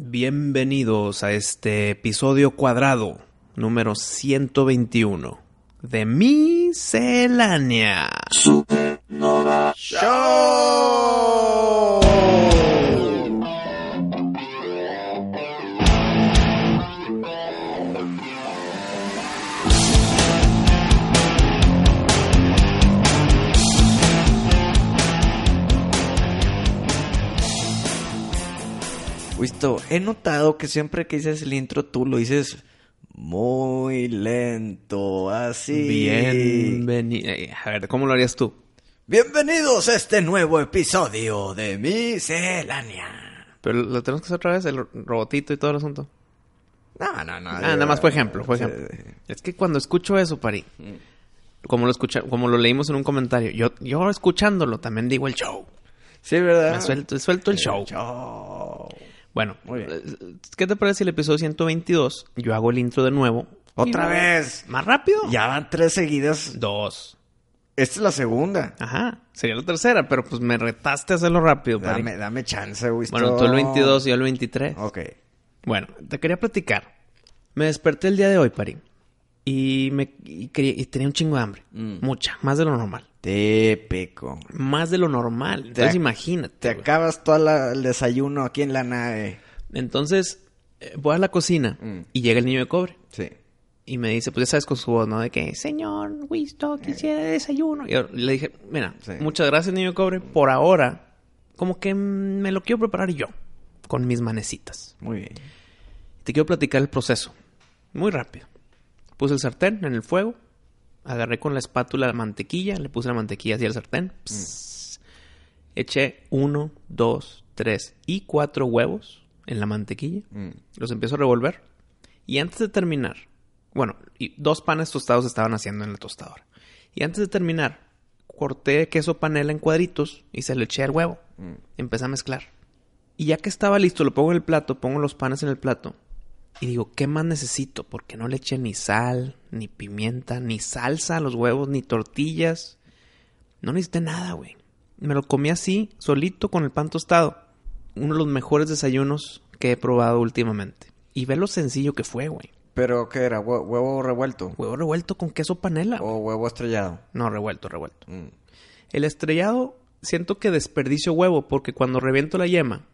Bienvenidos a este episodio cuadrado número 121 de Miscelánea Supernova Show. He notado que siempre que dices el intro tú lo dices muy lento, así. Bienvenido. A ver, ¿cómo lo harías tú? Bienvenidos a este nuevo episodio de Miscelánea. Pero lo tenemos que hacer otra vez, el robotito y todo el asunto. No, no, no. Ah, nada más fue ejemplo, fue ejemplo. Es que cuando escucho eso, Pari, como lo escucha, como lo leímos en un comentario, yo, yo escuchándolo también digo el show. Sí, ¿verdad? Me suelto, suelto el show. show. Bueno, Muy bien. eh, ¿qué te parece si el episodio 122 yo hago el intro de nuevo? Otra vez. ¿Más rápido? Ya van tres seguidas. Dos. Esta es la segunda. Ajá. Sería la tercera, pero pues me retaste a hacerlo rápido. Dame, dame chance, Wisto. Bueno, tú el 22 y yo el 23. Ok. Bueno, te quería platicar. Me desperté el día de hoy, Pari. Y, me, y, quería- y tenía un chingo de hambre. Mm. Mucha. Más de lo normal. Típico. Más de lo normal. Entonces Te- imagínate. Te güey. acabas todo el desayuno aquí en la nave. Entonces, eh, voy a la cocina Mm. y llega el niño de cobre. Sí. Y me dice, pues ya sabes con su voz, ¿no? De que, señor Wisto, quisiera desayuno. Y yo le dije, mira, Sí. muchas gracias, niño de cobre. Por ahora, como que me lo quiero preparar yo, con mis manecitas. Muy bien. Te quiero platicar el proceso. Muy rápido. Puse el sartén en el fuego. Agarré con la espátula la mantequilla. Le puse la mantequilla hacia el sartén. Pss. Eché uno, dos, tres y cuatro huevos en la mantequilla. Mm. Los empiezo a revolver. Y antes de terminar, bueno, y dos panes tostados estaban haciendo en la tostadora. Y antes de terminar, corté queso panela en cuadritos y se le eché al huevo. Mm. Empecé a mezclar. Y ya que estaba listo, lo pongo en el plato, pongo los panes en el plato. Y digo, ¿qué más necesito? Porque no le eché ni sal, ni pimienta, ni salsa a los huevos, ni tortillas. No necesité nada, güey. Me lo comí así, solito, con el pan tostado. Uno de los mejores desayunos que he probado últimamente. Y ve lo sencillo que fue, güey. ¿Pero qué era? ¿Hue- ¿Huevo revuelto? Huevo revuelto con queso panela. ¿O huevo estrellado? No, revuelto, revuelto. Mm. El estrellado, siento que desperdicio huevo porque cuando reviento la yema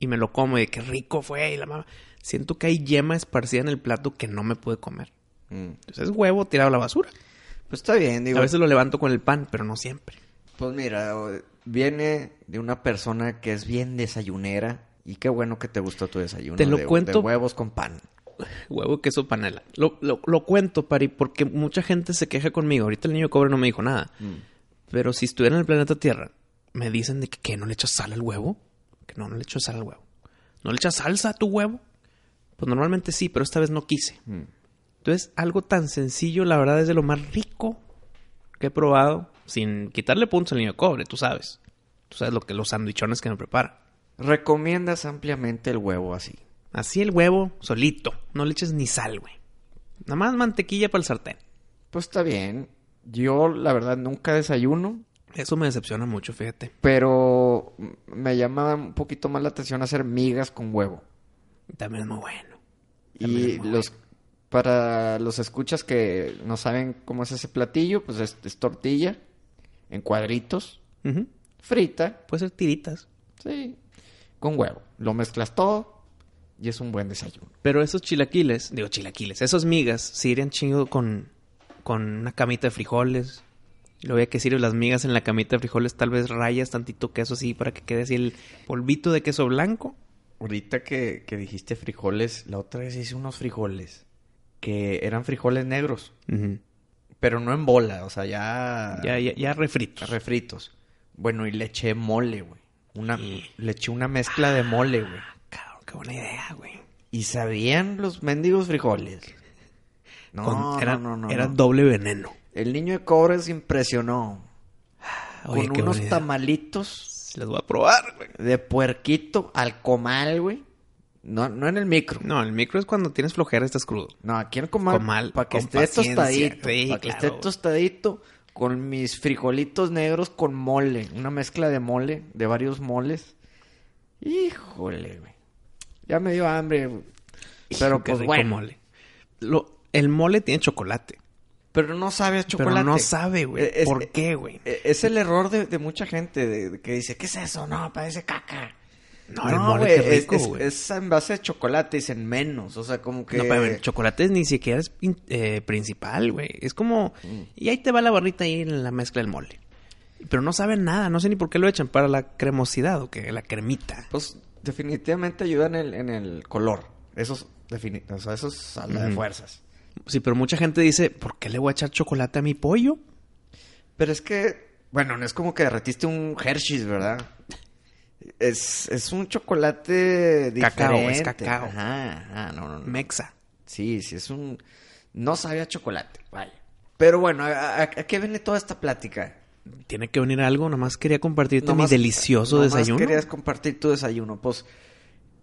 y me lo como y de qué rico fue y la mamá, siento que hay yema esparcida en el plato que no me puede comer. Mm. Entonces es huevo tirado a la basura. Pues está bien, digo. a veces lo levanto con el pan, pero no siempre. Pues mira, viene de una persona que es bien desayunera. Y qué bueno que te gustó tu desayuno. Te lo de, cuento- de huevos con pan. Huevo, queso, panela. Lo, lo, lo cuento, Pari, porque mucha gente se queja conmigo. Ahorita el niño cobre no me dijo nada. Mm. Pero si estuviera en el planeta Tierra, me dicen de que, ¿qué? no le echas sal al huevo. Que no, no le echo sal al huevo. ¿No le echas salsa a tu huevo? Pues normalmente sí, pero esta vez no quise. Mm. Entonces, algo tan sencillo, la verdad, es de lo más rico que he probado. Sin quitarle puntos al niño de cobre, tú sabes. Tú sabes lo que los sandwichones que me prepara. Recomiendas ampliamente el huevo así. Así el huevo, solito. No le eches ni sal, güey. Nada más mantequilla para el sartén. Pues está bien. Yo, la verdad, nunca desayuno. Eso me decepciona mucho, fíjate. Pero me llama un poquito más la atención hacer migas con huevo. También es muy bueno. También Y muy los para los escuchas que no saben cómo es ese platillo, pues es, es tortilla en cuadritos, frita, Puede ser tiritas. sí, con huevo. Lo mezclas todo y es un buen desayuno. Pero esos chilaquiles, digo chilaquiles, esos migas, sí irían chingo con, con una camita de frijoles. Lo voy a que sirve las migas en la camita de frijoles, tal vez rayas tantito queso así para que quede así el polvito de queso blanco. Ahorita que, que dijiste frijoles, la otra vez hice unos frijoles que eran frijoles negros, pero no en bola, o sea, ya Ya, ya, ya refritos. refritos. Bueno, y le eché mole, güey. Una, Le eché una mezcla de mole, güey. Cabrón, qué buena idea, güey. Y sabían los mendigos frijoles. No, Con, era, no, no, Era doble veneno. El niño de cobre se impresionó. Oye, con unos tamalitos. Les voy a probar, güey. De puerquito al comal, güey. No, no en el micro. No, el micro es cuando tienes flojera y estás crudo. No, aquí en el comal. para que esté tostadito. para que esté tostadito con mis frijolitos negros con mole. Una mezcla de mole, de varios moles. Híjole, güey. Ya me dio hambre. Pero pues bueno. Mole. el mole tiene chocolate. Pero no sabe a chocolate. Pero no sabe, güey. ¿Por qué, güey? E, es el error de, mucha gente de, que dice, ¿qué es eso? No, parece caca. No, el mole es, rico, es, en base de chocolate, dicen menos. O sea, como que. No, pero el chocolate ni siquiera es eh, principal, güey. Es como. Mm. Y ahí te va la barrita ahí en la mezcla del mole. Pero no saben nada, no sé ni por qué lo echan para la cremosidad o que la cremita. Pues definitivamente ayuda en el, en el color. Esos, o sea, esos de fuerzas. Sí, pero mucha gente dice, ¿por qué le voy a echar chocolate a mi pollo? Pero es que, bueno, no es como que derretiste un Hershey's, ¿verdad? Es, es un chocolate diferente. Cacao, es cacao. Ajá, no, no, no. Mexa. Sí, sí, es un... No sabía chocolate, vaya. Pero bueno, ¿a, qué viene toda esta plática? Tiene que venir algo, nomás quería compartirte mi delicioso nomás desayuno. querías compartir tu desayuno. Pues,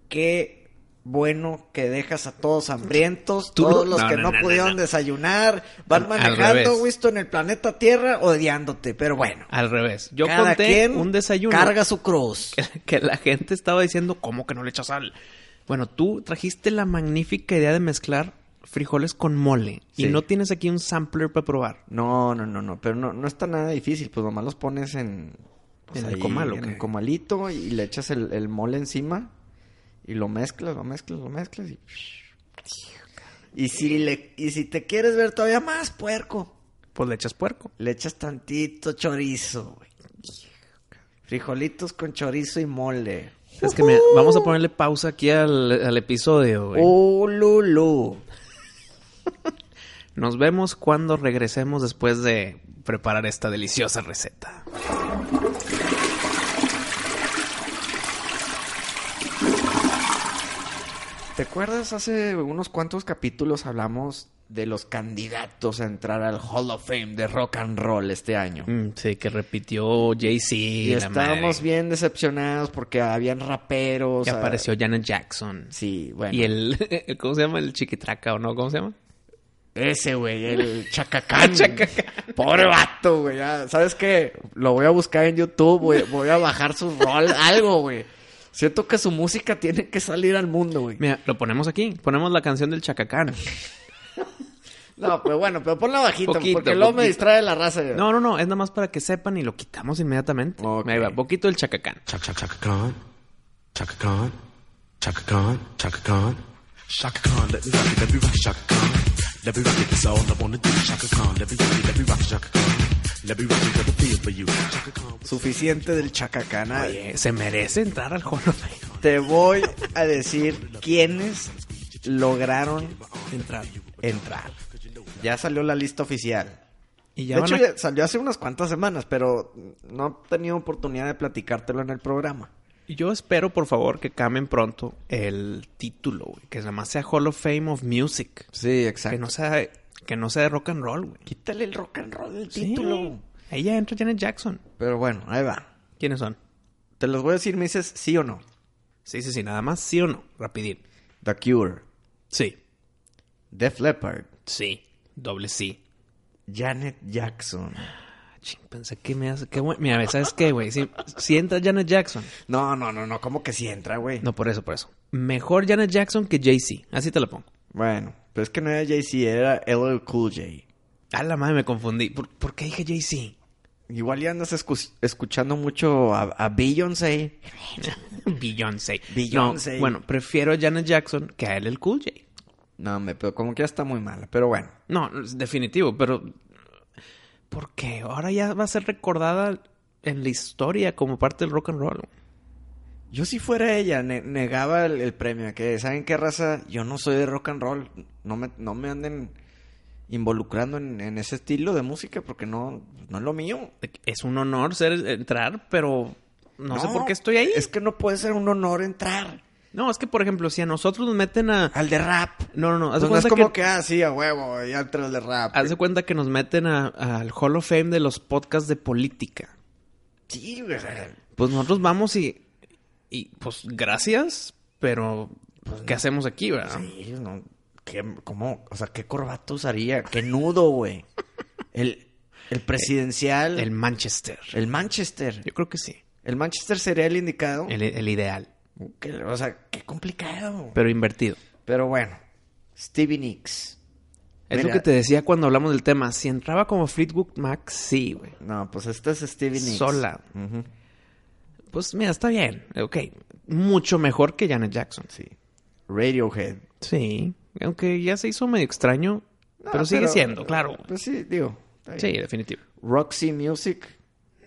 ¿qué bueno que dejas a todos hambrientos, todos los que no, pudieron desayunar, van manejando, visto en el planeta Tierra, odiándote, pero bueno. Al revés. Yo conté un desayuno. Carga su cruz. Que, la gente estaba diciendo, ¿cómo que no le echas sal? Bueno, tú trajiste la magnífica idea de mezclar frijoles con mole. Y no tienes aquí un sampler para probar. No, no, no, no. Pero no, no está nada difícil. Pues nomás los pones en... Pues en el comal, En el comalito y le echas el mole encima y lo mezclas, lo mezclas, lo mezclas y... Y si, le, y si te quieres ver todavía más puerco. Pues le echas puerco. Le echas tantito chorizo, güey. Frijolitos con chorizo y mole. Es que vamos a ponerle pausa aquí al, episodio, güey. ¡Oh, Lulu! Nos vemos cuando regresemos después de preparar esta deliciosa receta. ¿Te acuerdas hace unos cuantos capítulos hablamos de los candidatos a entrar al Hall of Fame de rock and roll este año? Mm, sí, que repitió Jay-Z. Y estábamos bien decepcionados porque habían raperos. Que apareció Janet Jackson. Sí, bueno. Y el, ¿cómo se llama? El chiquitraca o no, ¿cómo se llama? Ese, güey, el chacacán. Pobre vato, güey. ¿Sabes qué? Lo voy a buscar en YouTube. Voy a bajar su rol, algo, güey. Siento que su música tiene que salir al mundo, güey. Mira, lo ponemos aquí. Ponemos la canción del Chacacán. no, pero bueno, pero ponla bajito, porque luego me distrae la raza. No, no, no. Es nada más para que sepan y lo quitamos inmediatamente. Me va, poquito el Chacacán. Chac, chac, chacacán. Chacacán. Chacacán. Chacacán. Chacacán. Let me rock it, let me rock it, Chacacán. Let me rock it, that's all I wanna do. Chacacán. Let me rock it, let me rock it, Chacacán. Suficiente del chacacana. Oye, se merece entrar al Hall Te voy a decir quiénes lograron entrar. entrar. Ya salió la lista oficial. Y ya de hecho, ya salió hace unas cuantas semanas, pero no he tenido oportunidad de platicártelo en el programa. Yo espero, por favor, que cambien pronto el título, Que nada más sea Hall of Fame of Music. Sí, exacto. Que no sea que no sea de rock and roll, güey. Quítale el rock and roll del título. Ahí ya entra Janet Jackson. Pero bueno, ahí va. ¿Quiénes son? Te los voy a decir, me dices sí o no. Sí, sí, sí, nada más sí o no. Rapidín. The Cure. Sí. Def Leppard. Sí. Doble sí. Janet Jackson. Ching, pensé que me hace. Qué Mira, ¿sabes qué, güey? Si, entra Janet Jackson. No, no, no, no. ¿Cómo que si entra, güey? No, por eso, por eso. Mejor Janet Jackson que Jay-Z. Así te lo pongo. Bueno. Pero es que no era Jay-Z, era LL Cool J. A la madre me confundí. ¿Por, qué dije Jay-Z? Igual ya andas escuchando mucho a, a Beyoncé. Beyoncé. Beyoncé. bueno, prefiero a Janet Jackson que a LL Cool J. No, me, pero como que ya está muy mala, pero bueno. No, es definitivo, pero... ¿Por qué? Ahora ya va a ser recordada en la historia como parte del rock and roll. Yo si fuera ella, negaba el, premio. Que, ¿saben qué raza? Yo no soy de rock and roll. No me, no me anden involucrando en, ese estilo de música porque no, no es lo mío. Es un honor ser entrar, pero no, sé por qué estoy ahí. Es que no puede ser un honor entrar. No, es que, por ejemplo, si a nosotros nos meten a... Al de rap. No, no, no. Haz pues es como que, ah, sí, a huevo, ya entra el de rap. Haz de cuenta que nos meten al Hall of Fame de los podcasts de política. Sí, güey. Pues nosotros vamos y... Y, pues, gracias, pero... Pues, ¿Qué hacemos aquí, verdad? Sí, no... ¿Qué, ¿Cómo? O sea, ¿qué corbata usaría? ¿Qué nudo, güey? El, el presidencial... El Manchester. El Manchester. Yo creo que sí. ¿El Manchester sería el indicado? el ideal o sea, qué complicado. Pero invertido. Pero bueno, Stevie Nicks. Es lo que te decía cuando hablamos del tema. Si entraba como Fleetwood Mac, sí, güey. No, pues este es Stevie Nicks. Sola. Pues mira, está bien. Ok. Mucho mejor que Janet Jackson. Sí. Radiohead. Sí. Aunque ya se hizo medio extraño. pero sigue siendo, claro. Pues sí, digo. Sí, definitivo. Roxy Music.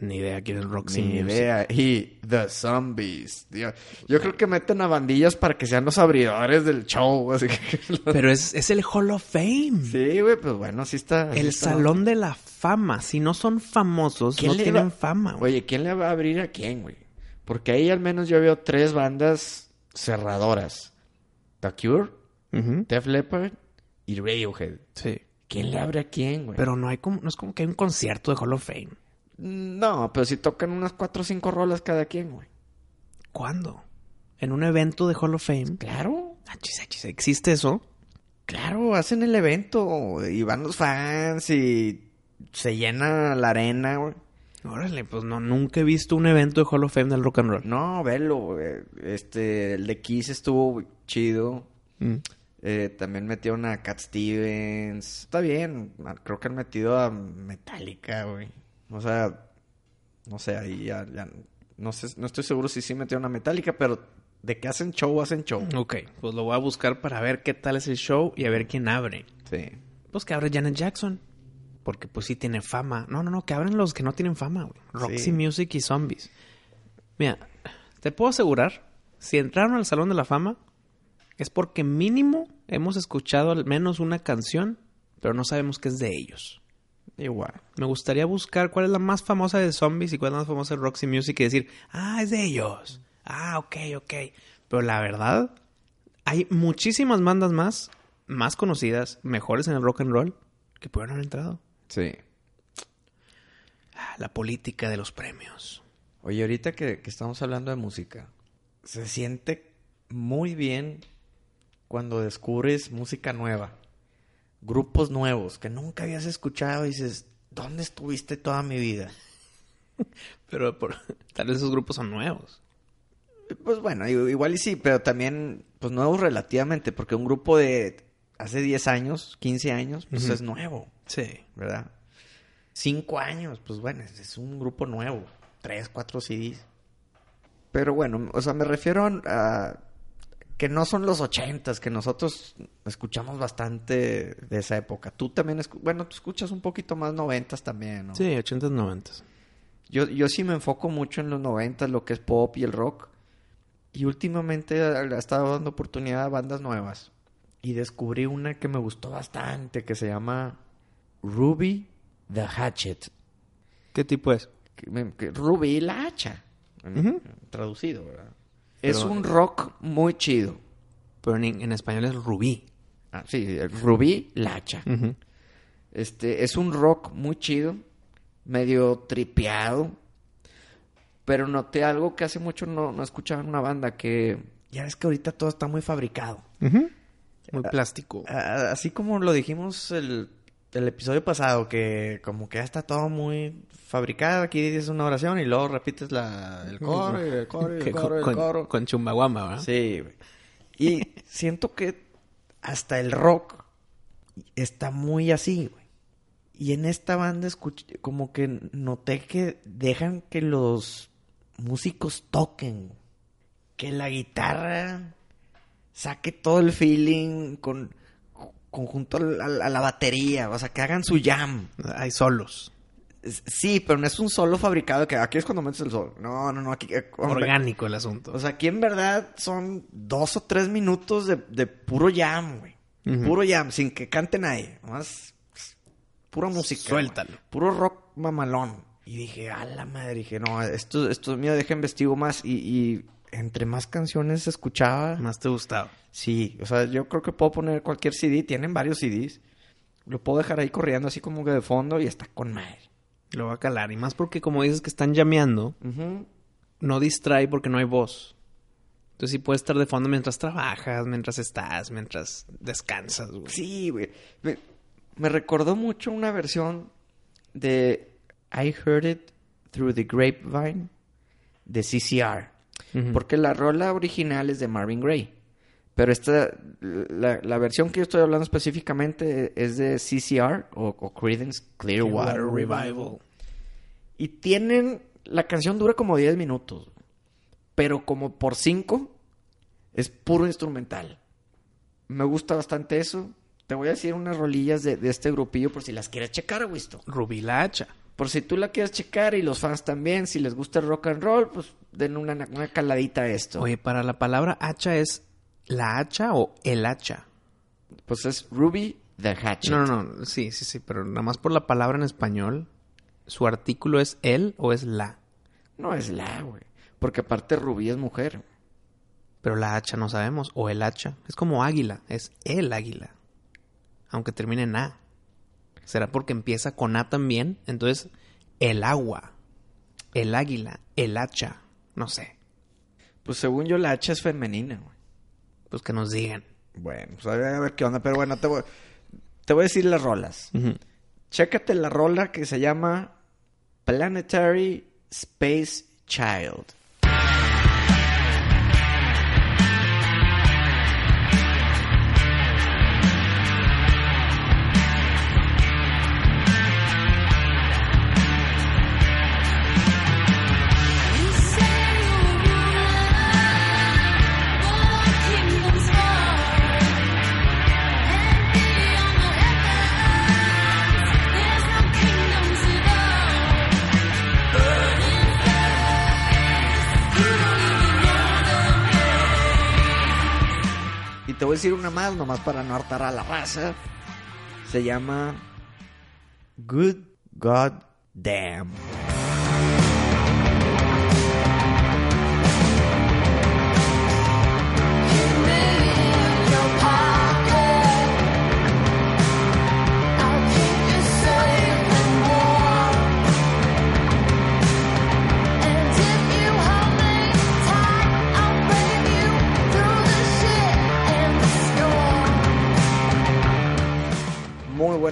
Ni idea quién es Roxy Ni idea. Y The Zombies. Yo creo que meten a bandillas para que sean los abridores del show. Pero es, es, el Hall of Fame. Sí, güey, pues bueno, sí está. El Salón de la Fama. Si no son famosos, no tienen fama. Oye, ¿quién le va a abrir a quién, güey? Porque ahí al menos yo veo tres bandas cerradoras. The Cure, Def Leppard y Radiohead. Sí. ¿Quién le abre a quién, güey? Pero no hay como, no es como que hay un concierto de Hall of Fame. No, pero si tocan unas cuatro o cinco rolas cada quien, güey. ¿Cuándo? ¿En un evento de Hall of Fame? Claro. Achis, achis, ¿existe eso? Claro, hacen el evento y van los fans y se llena la arena, güey. Órale, pues no, nunca he visto un evento de Hall of Fame del rock and roll. No, velo, Este, el de Kiss estuvo chido. Mm. Eh, también metieron a Cat Stevens. Está bien, creo que han metido a Metallica, güey. O sea, no sé, ahí ya, no sé, no estoy seguro si sí metieron a Metallica, pero de que hacen show, hacen show. Ok, pues lo voy a buscar para ver qué tal es el show y a ver quién abre. Sí. Pues que abre Janet Jackson. Porque pues sí tiene fama. No, no, no, que abren los que no tienen fama, güey. Roxy Music y Zombies. Mira, te puedo asegurar, si entraron al Salón de la Fama, es porque mínimo hemos escuchado al menos una canción, pero no sabemos que es de ellos. Igual. Me gustaría buscar cuál es la más famosa de Zombies y cuál es la más famosa de Roxy Music y decir, ah, es de ellos. Ah, ok, ok. Pero la verdad, hay muchísimas bandas más, más conocidas, mejores en el rock and roll, que pudieron haber entrado. Sí. Ah, la política de los premios. Oye, ahorita que, que estamos hablando de música, se siente muy bien cuando descubres música nueva grupos nuevos que nunca habías escuchado y dices, ¿dónde estuviste toda mi vida? pero tal vez esos grupos son nuevos. Pues bueno, igual y sí, pero también, pues nuevos relativamente, porque un grupo de hace 10 años, 15 años, pues es nuevo. Sí. ¿Verdad? 5 años, pues bueno, es un grupo nuevo. 3, 4 CDs. Pero bueno, o sea, me refiero a que no son los ochentas, que nosotros escuchamos bastante de esa época. Tú también, bueno, tú escuchas un poquito más noventas también, ¿no? Sí, ochentas, noventas. Yo, yo sí me enfoco mucho en los noventas, lo que es pop y el rock. Y últimamente he estado dando oportunidad a bandas nuevas. Y descubrí una que me gustó bastante, que se llama Ruby the Hatchet. ¿Qué tipo es? Ruby la hacha. Traducido, ¿verdad? es un rock muy chido. Pero en, español es Rubí. Ah, sí, Rubí Lacha. Este, es un rock muy chido, medio tripeado. Pero noté algo que hace mucho no, no escuchaba en una banda, que ya ves que ahorita todo está muy fabricado. Muy plástico. así como lo dijimos el, el, episodio pasado, que como que ya está todo muy fabricado. Aquí dices una oración y luego repites la, el coro y el coro y el coro, el coro. Con, chumbaguamba, ¿verdad? Sí, Y siento que hasta el rock está muy así, güey. Y en esta banda escuché, como que noté que dejan que los músicos toquen. Que la guitarra saque todo el feeling con conjunto a la batería. O sea, que hagan su jam. Hay solos. Sí, pero no es un solo fabricado que aquí es cuando metes el sol. No, no, no. Aquí, eh, Orgánico el asunto. O sea, aquí en verdad son dos o tres minutos de, puro jam, güey. Puro jam, sin que cante nadie. Más pura música. Suéltalo. Puro rock mamalón. Y dije, a la madre, dije, no, esto, esto es mío, deja investigo más. Y, entre más canciones escuchaba... Más te gustaba. Sí, o sea, yo creo que puedo poner cualquier CD, tienen varios CDs. Lo puedo dejar ahí corriendo así como que de fondo y está con madre. Lo va a calar. Y más porque como dices que están llameando, no distrae porque no hay voz. Entonces sí puedes estar de fondo mientras trabajas, mientras estás, mientras descansas, güey. Sí, güey. Me, recordó mucho una versión de I Heard It Through the Grapevine de CCR. Porque la rola original es de Marvin Gaye. Pero esta, la, versión que yo estoy hablando específicamente es de CCR o, Creedence Clearwater Revival. Y tienen, la canción dura como 10 minutos, pero como por 5 es puro instrumental. Me gusta bastante eso. Te voy a decir unas rolillas de, este grupillo por si las quieres checar, visto. Rubilacha. Por si tú la quieres checar y los fans también, si les gusta el rock and roll, pues den una, una caladita a esto. Oye, para la palabra hacha es la hacha o el hacha. Pues es Ruby the Hatchet. No, no, no, sí, sí, sí, pero nada más por la palabra en español, ¿su artículo es él o es la? No es la, güey. Porque aparte Ruby es mujer. Pero la hacha no sabemos, o el hacha. Es como águila, es el águila. Aunque termine en A. ¿Será porque empieza con A también? Entonces, el agua, el águila, el hacha, no sé. Pues según yo la hacha es femenina, güey. Pues que nos digan. Bueno, pues a ver, qué onda. Pero bueno, te voy, te voy a decir las rolas. Chécate la rola que se llama Planetary Space Child. Te voy a decir una más, nomás para no hartar a la raza. Se llama Good God Damn.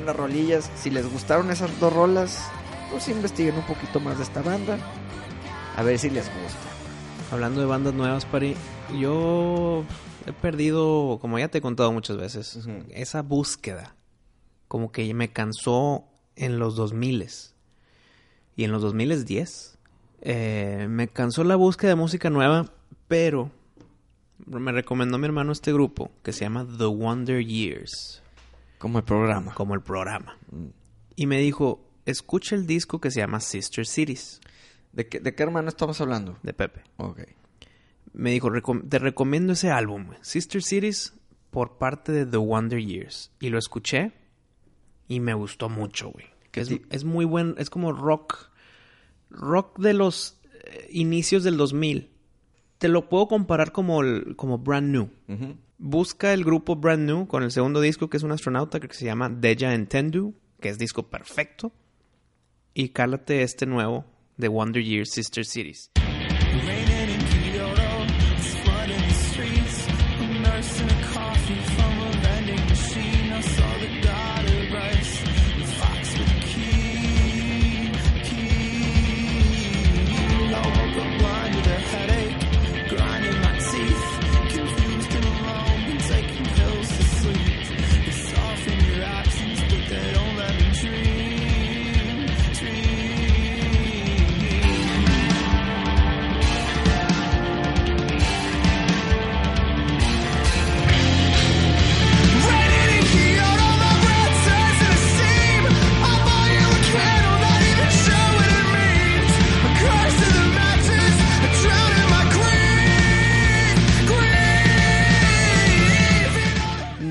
Buenas rolillas. Si les gustaron esas dos rolas, pues investiguen un poquito más de esta banda. A ver si les gusta. Hablando de bandas nuevas, Pari, yo he perdido, como ya te he contado muchas veces, esa búsqueda. Como que me cansó en los 2000 y en los 2010. Eh, me cansó la búsqueda de música nueva, pero me recomendó mi hermano este grupo que se llama The Wonder Years. Como el programa. Como el programa. Y me dijo, escucha el disco que se llama Sister Cities. ¿De qué, ¿De qué hermano estamos hablando? De Pepe. Ok. Me dijo, te recomiendo ese álbum, Sister Cities, por parte de The Wonder Years. Y lo escuché y me gustó mucho, güey. Es, es, muy buen, es como rock, rock de los eh, inicios del 2000. Te lo puedo comparar como, el, como Brand New. Busca el grupo Brand New con el segundo disco que es un astronauta que se llama Deja Entendu, que es disco perfecto. Y cálate este nuevo de Wonder Years Sister Cities.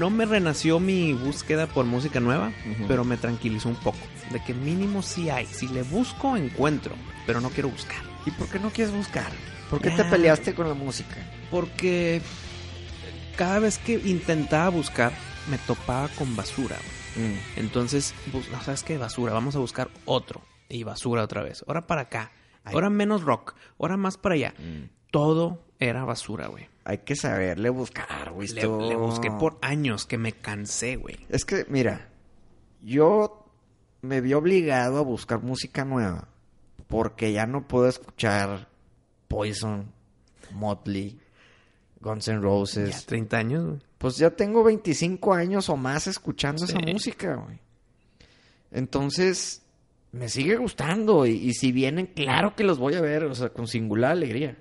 Me renació mi búsqueda por música nueva, pero me tranquilizó un poco. De que mínimo sí hay. Si le busco, encuentro. Pero no quiero buscar. ¿Y por qué no quieres buscar? ¿Por qué te peleaste con la música? Porque cada vez que intentaba buscar, me topaba con basura. Mm. Entonces, no sabes qué, basura, vamos a buscar otro. Y basura otra vez. Ahora para acá. Ahora menos rock. Ahora más para allá. Mm. Todo era basura, güey. Hay que saberle buscar, güey. Le, le, busqué por años que me cansé, güey. Es que, mira, yo me vi obligado a buscar música nueva. Porque ya no puedo escuchar Poison, Motley, Guns N' Roses. Ya 30 años, güey. Pues ya tengo 25 años o más escuchando esa música, güey. Entonces, me sigue gustando. Y, si vienen, claro que los voy a ver, o sea, con singular alegría.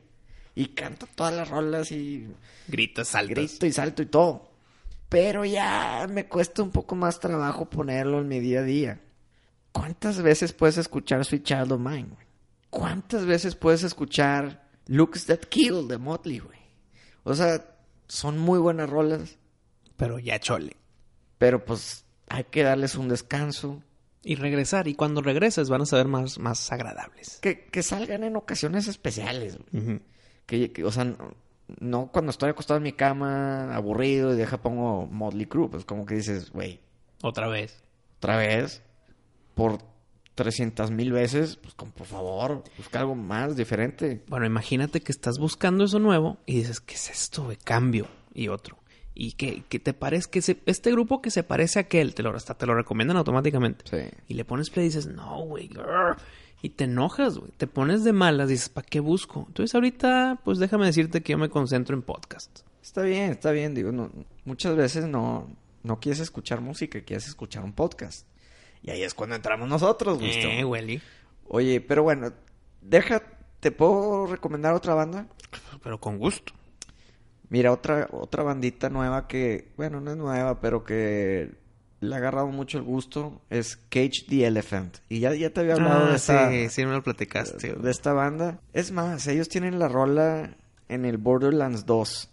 Y canto todas las rolas y. Grito, salto. Grito y salto y todo. Pero ya me cuesta un poco más trabajo ponerlo en mi día a día. ¿Cuántas veces puedes escuchar Sweet Child of Mine, güey? ¿Cuántas veces puedes escuchar Looks That Kill de Motley, güey? O sea, son muy buenas rolas. Pero ya chole. Pero pues hay que darles un descanso. Y regresar. Y cuando regreses van a ser más, más agradables. Que, que salgan en ocasiones especiales. Que, o sea, no cuando estoy acostado en mi cama, aburrido, y deja pongo Motley Crue. Pues como que dices, güey. Otra vez. Otra vez. Por 300 mil veces, pues como por favor, busca algo más diferente. Bueno, imagínate que estás buscando eso nuevo y dices, ¿qué es esto de cambio? Y otro. Y que, que te parece que este grupo que se parece a aquel, te lo, hasta te lo recomiendan automáticamente. Sí. Y le pones play y dices, no, güey. Y te enojas, güey. Te pones de malas, dices, ¿para qué busco? Entonces ahorita, pues déjame decirte que yo me concentro en podcast. Está bien, está bien. Digo, no, muchas veces no, no quieres escuchar música, quieres escuchar un podcast. Y ahí es cuando entramos nosotros, Gusto. Eh, Welly. Oye, pero bueno, deja, ¿te puedo recomendar otra banda? Pero con gusto. Mira, otra, otra bandita nueva que, bueno, no es nueva, pero que le ha agarrado mucho el gusto es Cage the Elephant. Y ya, ya te había hablado ah, de esta. Sí, sí me lo platicaste. De esta banda. Es más, ellos tienen la rola en el Borderlands 2.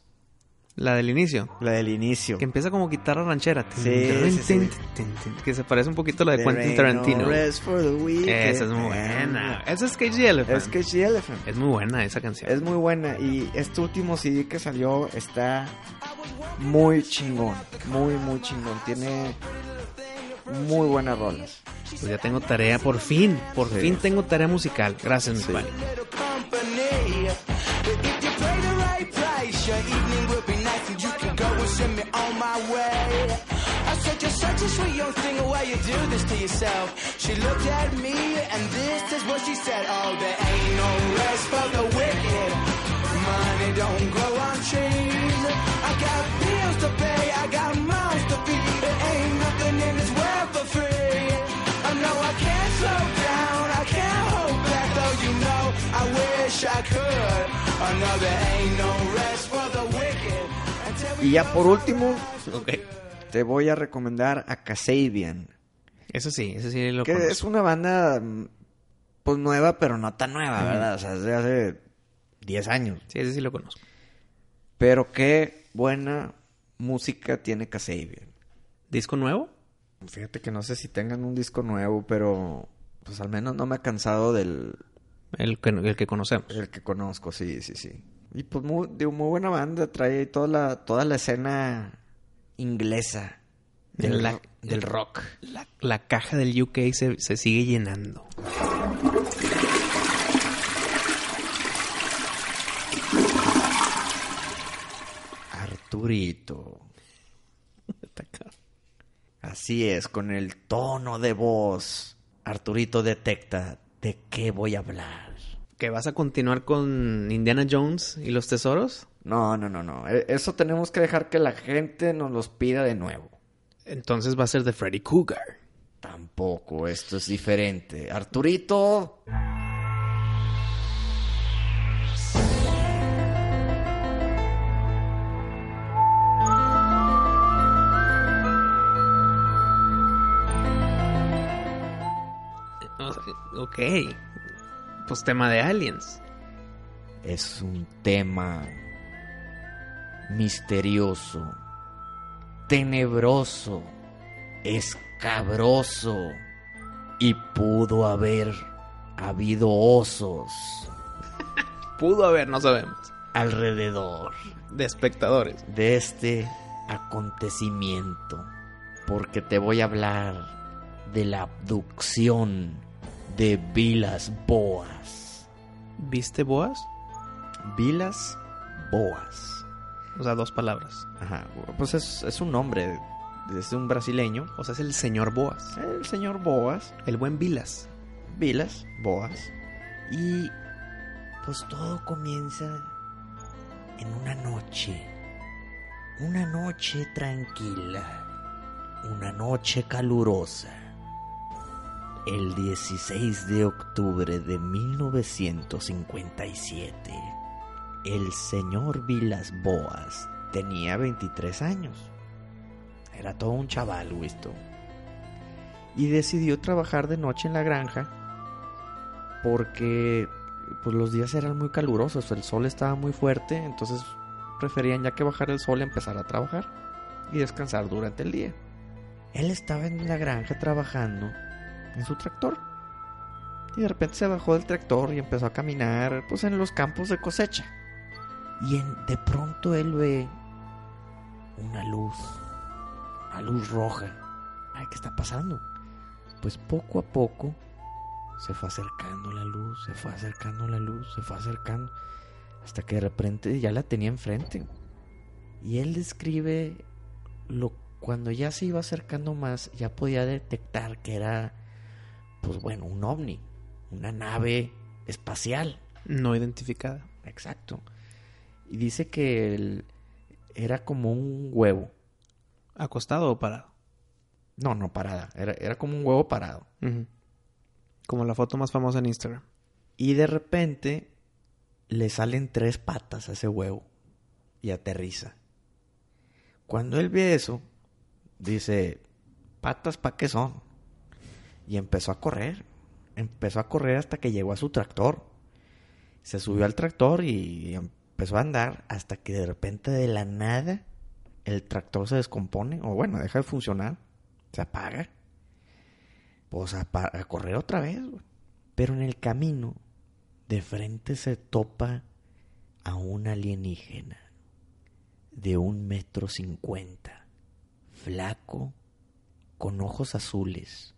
La del inicio. La del inicio. Que empieza como guitarra ranchera. Sí, Que se parece un poquito a la de Quentin Tarantino. esa es muy buena. Esa es Cage the Elephant. Es Cage the Elephant. Es muy buena esa canción. Es muy buena. Y este último CD que salió está muy chingón. Muy, muy chingón. Tiene muy buenas rolas. Pues ya tengo tarea por fin. Por fin tengo tarea musical. Gracias, mi sí. You're such a sweet young thing, why you do this to yourself? She looked at me, and this is what she said. Oh, there ain't no rest for the wicked. Money don't grow on trees. I got bills to pay, I got mouths to feed. There ain't nothing in this world for free. I know I can't slow down, I can't hold back, though you know I wish I could. I know there ain't no rest for the wicked. Y ya por último, te voy a recomendar a Kasabian. Eso sí, eso sí lo Que es una banda, pues nueva, pero no tan nueva, ¿verdad? O sea, es de hace 10 años. Sí, ese sí lo conozco. Pero qué buena música tiene Kasabian. ¿Disco nuevo? Fíjate que no sé si tengan un disco nuevo, pero pues al menos no me ha cansado del... El que, el que conocemos. El que conozco, sí, sí, sí. Y pues muy, de muy buena banda, trae toda la, toda la escena inglesa del, del rock. La, caja del UK se, se sigue llenando. Arturito. Así es, con el tono de voz. Arturito detecta de qué voy a hablar. ¿Que vas a continuar con Indiana Jones y los tesoros? No, no, no, no. E, eso tenemos que dejar que la gente nos los pida de nuevo. Entonces va a ser de Freddy Cougar. Tampoco, esto es diferente. Arturito. Ok pues tema de aliens. Es un tema misterioso, tenebroso, escabroso y pudo haber habido osos. pudo haber, no sabemos. Alrededor. De espectadores. De este acontecimiento. Porque te voy a hablar de la abducción de Vilas Boas. ¿Viste Boas? Vilas Boas. O sea, dos palabras. Ajá. Pues es, es un nombre. Es un brasileño. O sea, es el señor Boas. El señor Boas. El buen Vilas. Vilas, Boas. Y pues todo comienza en una noche. Una noche tranquila. Una noche calurosa. El 16 de octubre de 1957, el señor Vilas Boas tenía 23 años. Era todo un chaval, visto. Y decidió trabajar de noche en la granja porque pues los días eran muy calurosos, el sol estaba muy fuerte, entonces preferían ya que bajar el sol empezar a trabajar y descansar durante el día. Él estaba en la granja trabajando en su tractor. Y de repente se bajó del tractor y empezó a caminar pues en los campos de cosecha. Y en, de pronto él ve una luz, una luz roja. Ay, ¿qué está pasando? Pues poco a poco se fue acercando la luz, se fue acercando la luz, se fue acercando, hasta que de repente ya la tenía enfrente. Y él describe lo cuando ya se iba acercando más, ya podía detectar que era, pues bueno, un ovni, una nave espacial. No identificada. Exacto. Y dice que él era como un huevo. ¿Acostado o parado? No, no, parada. Era, era como un huevo parado. Como la foto más famosa en Instagram. Y de repente le salen tres patas a ese huevo y aterriza. Cuando él ve eso, dice, patas para qué son. Y empezó a correr. Empezó a correr hasta que llegó a su tractor. Se subió al tractor y empezó a andar hasta que de repente de la nada el tractor se descompone o bueno, deja de funcionar, se apaga pues a, correr otra vez. Pero en el camino, de frente se topa a un alienígena de un metro cincuenta, flaco, con ojos azules,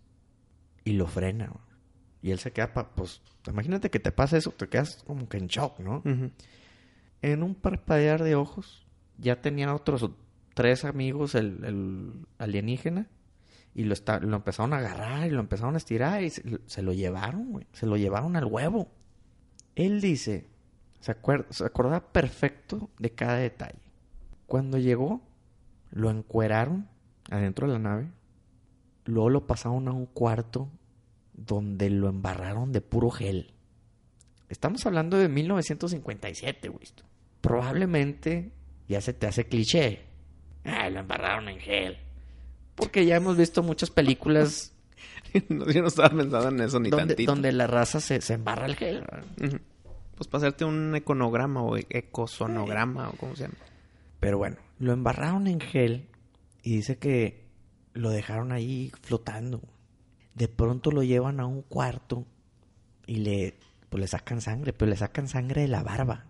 y lo frena. Y él se queda, pues, imagínate que te pasa eso, te quedas como que en shock, ¿no? En un parpadear de ojos, ya tenía otros tres amigos el alienígena y lo, está, lo empezaron a agarrar y lo empezaron a estirar y se, lo llevaron, güey. Se lo llevaron al huevo. Él dice, se, acuerda, se acordaba perfecto de cada detalle. Cuando llegó, lo encueraron adentro de la nave. Luego lo pasaron a un cuarto donde lo embarraron de puro gel. Estamos hablando de 1957, güey. Probablemente ya se te hace cliché. Ah, lo embarraron en gel. Porque ya hemos visto muchas películas. no, yo no estaba pensando en eso ni donde, tantito. Donde la raza se, se embarra el gel. Pues para hacerte un econograma o ecosonograma o como se llama. Pero bueno, lo embarraron en gel y dice que lo dejaron ahí flotando. De pronto lo llevan a un cuarto y le, pues le sacan sangre, pero le sacan sangre de la barba.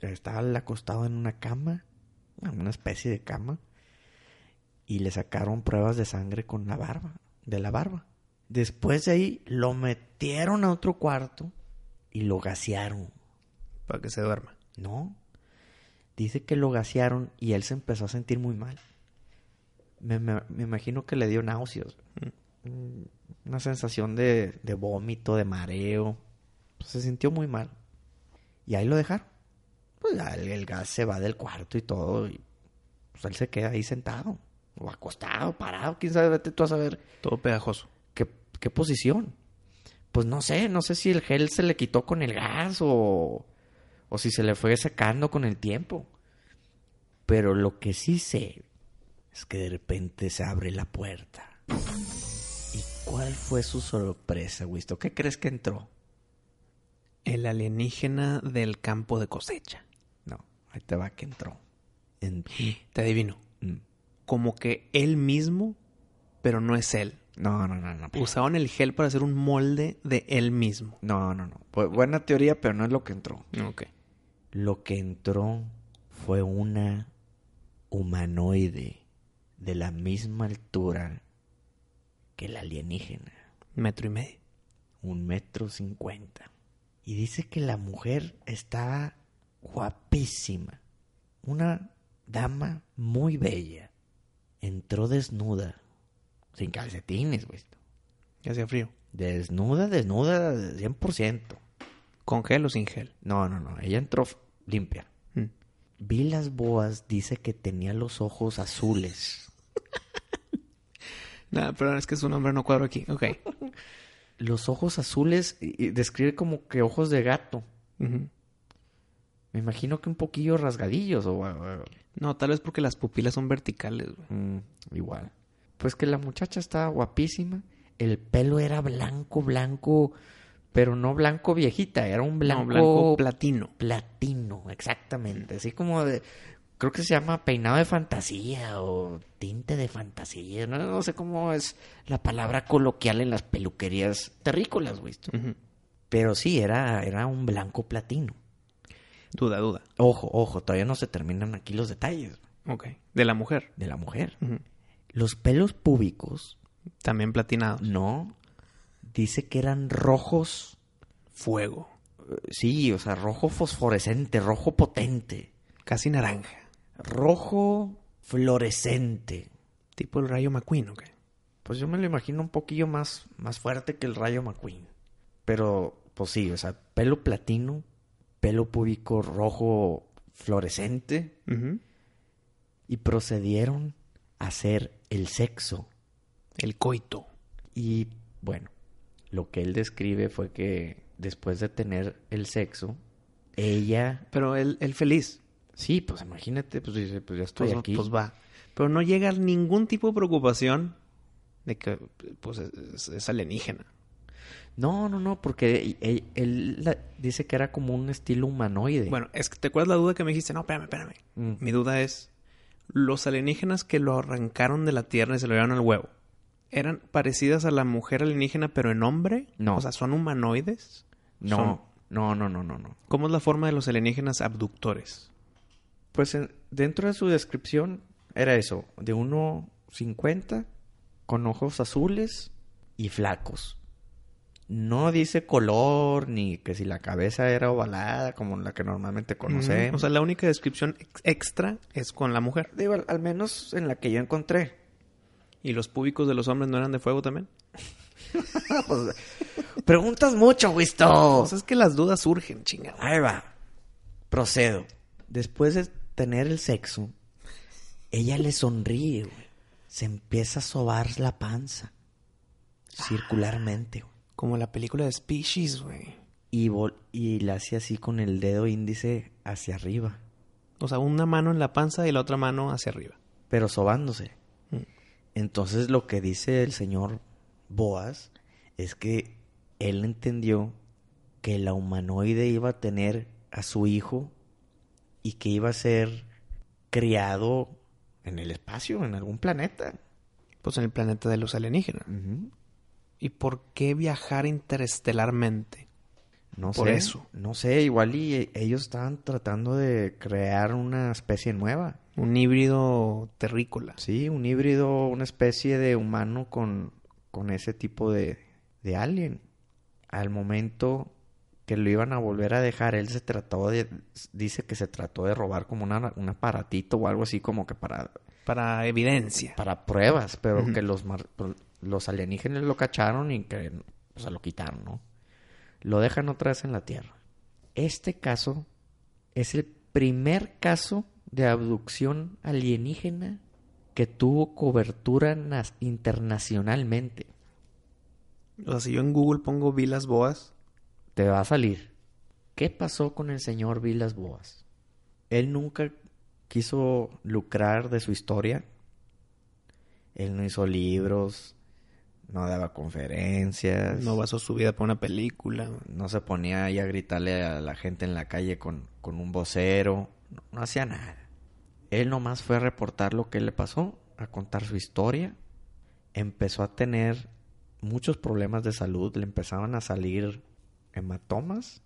Estaba acostado en una cama, una especie de cama y le sacaron pruebas de sangre con la barba, de la barba. Después de ahí lo metieron a otro cuarto y lo gasearon. Para que se duerma. No. Dice que lo gasearon y él se empezó a sentir muy mal. Me, imagino que le dio náuseas. Mm, una sensación de, de vómito, de mareo. Se sintió muy mal. Y ahí lo dejaron. Pues el, el gas se va del cuarto y todo. Y pues él se queda ahí sentado. O acostado, parado, quién sabe, vete tú a saber. Todo pegajoso. ¿Qué, qué posición? Pues no sé, no sé si el gel se le quitó con el gas o, o si se le fue secando con el tiempo. Pero lo que sí sé es que de repente se abre la puerta. ¿Y cuál fue su sorpresa, Wisto? ¿Qué crees que entró? El alienígena del campo de cosecha. Ahí te va que entró. Te adivino. Mm como que él mismo, pero no es él. No, no, no, no. Usaban el gel para hacer un molde de él mismo. No, no, no. buena teoría, pero no es lo que entró. Ok. Lo que entró fue una humanoide de la misma altura que la alienígena. Metro y medio. Un metro cincuenta. Y dice que la mujer estaba guapísima. Una dama muy bella. Entró desnuda. Sin calcetines, güey. Ya hacía frío. Desnuda, desnuda, 100%. ¿Con gel o sin gel? No, no, no. Ella entró limpia. Mm. Vi las Boas dice que tenía los ojos azules. Nada, pero es que su nombre no cuadro aquí. Ok. los ojos azules y, describe como que ojos de gato. Me imagino que un poquillo rasgadillos o... No, tal vez porque las pupilas son verticales. Mm, igual. Pues que la muchacha estaba guapísima. El pelo era blanco, blanco, pero no blanco viejita, era un blanco... blanco platino. Platino, exactamente. Así como de... Creo que se llama peinado de fantasía o tinte de fantasía. No, sé cómo es la palabra coloquial en las peluquerías terrícolas, güey. Pero sí, era, era un blanco platino. Duda, duda. Ojo, ojo, todavía no se terminan aquí los detalles. Ok. De la mujer. De la mujer. Los pelos púbicos. También platinados. No. Dice que eran rojos. Fuego. Sí, o sea, rojo fosforescente, rojo potente. Casi naranja. Rojo fluorescente. Tipo el rayo McQueen, ¿ok? Pues yo me lo imagino un poquillo más, más fuerte que el rayo McQueen. Pero, pues sí, o sea, pelo platino, pelo púbico rojo fluorescente. Y procedieron a hacer el sexo. El coito. Y bueno, lo que él describe fue que después de tener el sexo, ella... Pero él, él feliz. Sí, pues imagínate, pues dice, pues ya estoy pues, aquí. Pues va. Pero no llega ningún tipo de preocupación de que pues es, alienígena. No, no, no, porque él, dice que era como un estilo humanoide. Bueno, es que te acuerdas la duda que me dijiste, no, espérame, espérame. Mm. Mi duda es, los alienígenas que lo arrancaron de la tierra y se lo llevaron al huevo, ¿eran parecidas a la mujer alienígena pero en hombre? No. O sea, ¿son humanoides? No, no, no, no, no, no. ¿Cómo es la forma de los alienígenas abductores? Pues dentro de su descripción era eso, de 1,50, con ojos azules y flacos. No dice color ni que si la cabeza era ovalada como la que normalmente conocemos. O sea, la única descripción extra es con la mujer. Digo, al, menos en la que yo encontré. ¿Y los públicos de los hombres no eran de fuego también? Pues, preguntas mucho, Wisto. Pues es que las dudas surgen, chingada. Ahí va. Procedo. Después de tener el sexo, ella le sonríe, güey. Se empieza a sobar la panza. Circularmente, güey. Como la película de Species, güey. Y, y la hace así con el dedo índice hacia arriba. O sea, una mano en la panza y la otra mano hacia arriba. Pero sobándose. Mm. Entonces lo que dice el señor Boas es que él entendió que la humanoide iba a tener a su hijo y que iba a ser criado en el espacio, en algún planeta. Pues en el planeta de los alienígenas. ¿Y por qué viajar interestelarmente? No por sé, eso. No sé, igual y ellos estaban tratando de crear una especie nueva. Un híbrido terrícola. Sí, un híbrido, una especie de humano con, con ese tipo de, de alien. Al momento que lo iban a volver a dejar, él se trató de, dice que se trató de robar como una, un aparatito o algo así como que para... Para evidencia. Para pruebas, pero que los, los alienígenas lo cacharon y que se lo quitaron, ¿no? Lo dejan otra vez en la Tierra. Este caso es el primer caso de abducción alienígena que tuvo cobertura internacionalmente. O sea, si yo en Google pongo Vilas Boas, te va a salir. ¿Qué pasó con el señor Vilas Boas? Él nunca quiso lucrar de su historia. Él no hizo libros, no daba conferencias. No basó su vida por una película. No se ponía ahí a gritarle a la gente en la calle con, con un vocero. No, no, hacía nada. Él nomás fue a reportar lo que le pasó, a contar su historia. empezó a tener muchos problemas de salud. Le empezaban a salir hematomas.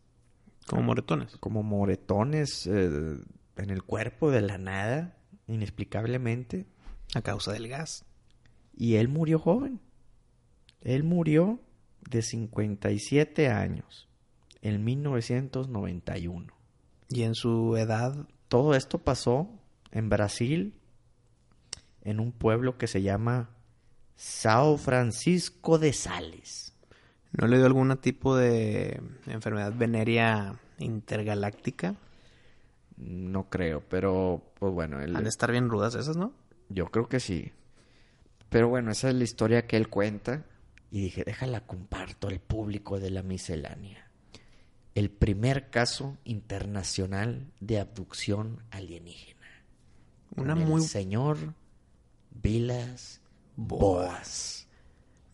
Como moretones. Como moretones eh, en el cuerpo de la nada, inexplicablemente. A causa del gas. Y él murió joven. Él murió de 57 años en 1991. Y en su edad. Todo esto pasó en Brasil, en un pueblo que se llama Sao Francisco de Sales. ¿No le dio algún tipo de enfermedad venérea intergaláctica? No creo, pero pues bueno. Han de estar bien rudas esas, ¿no? Yo creo que sí. Pero bueno, esa es la historia que él cuenta. Y dije, déjala comparto al público de la miscelánea. El primer caso internacional de abducción alienígena. Una muy... El señor Vilas Boas.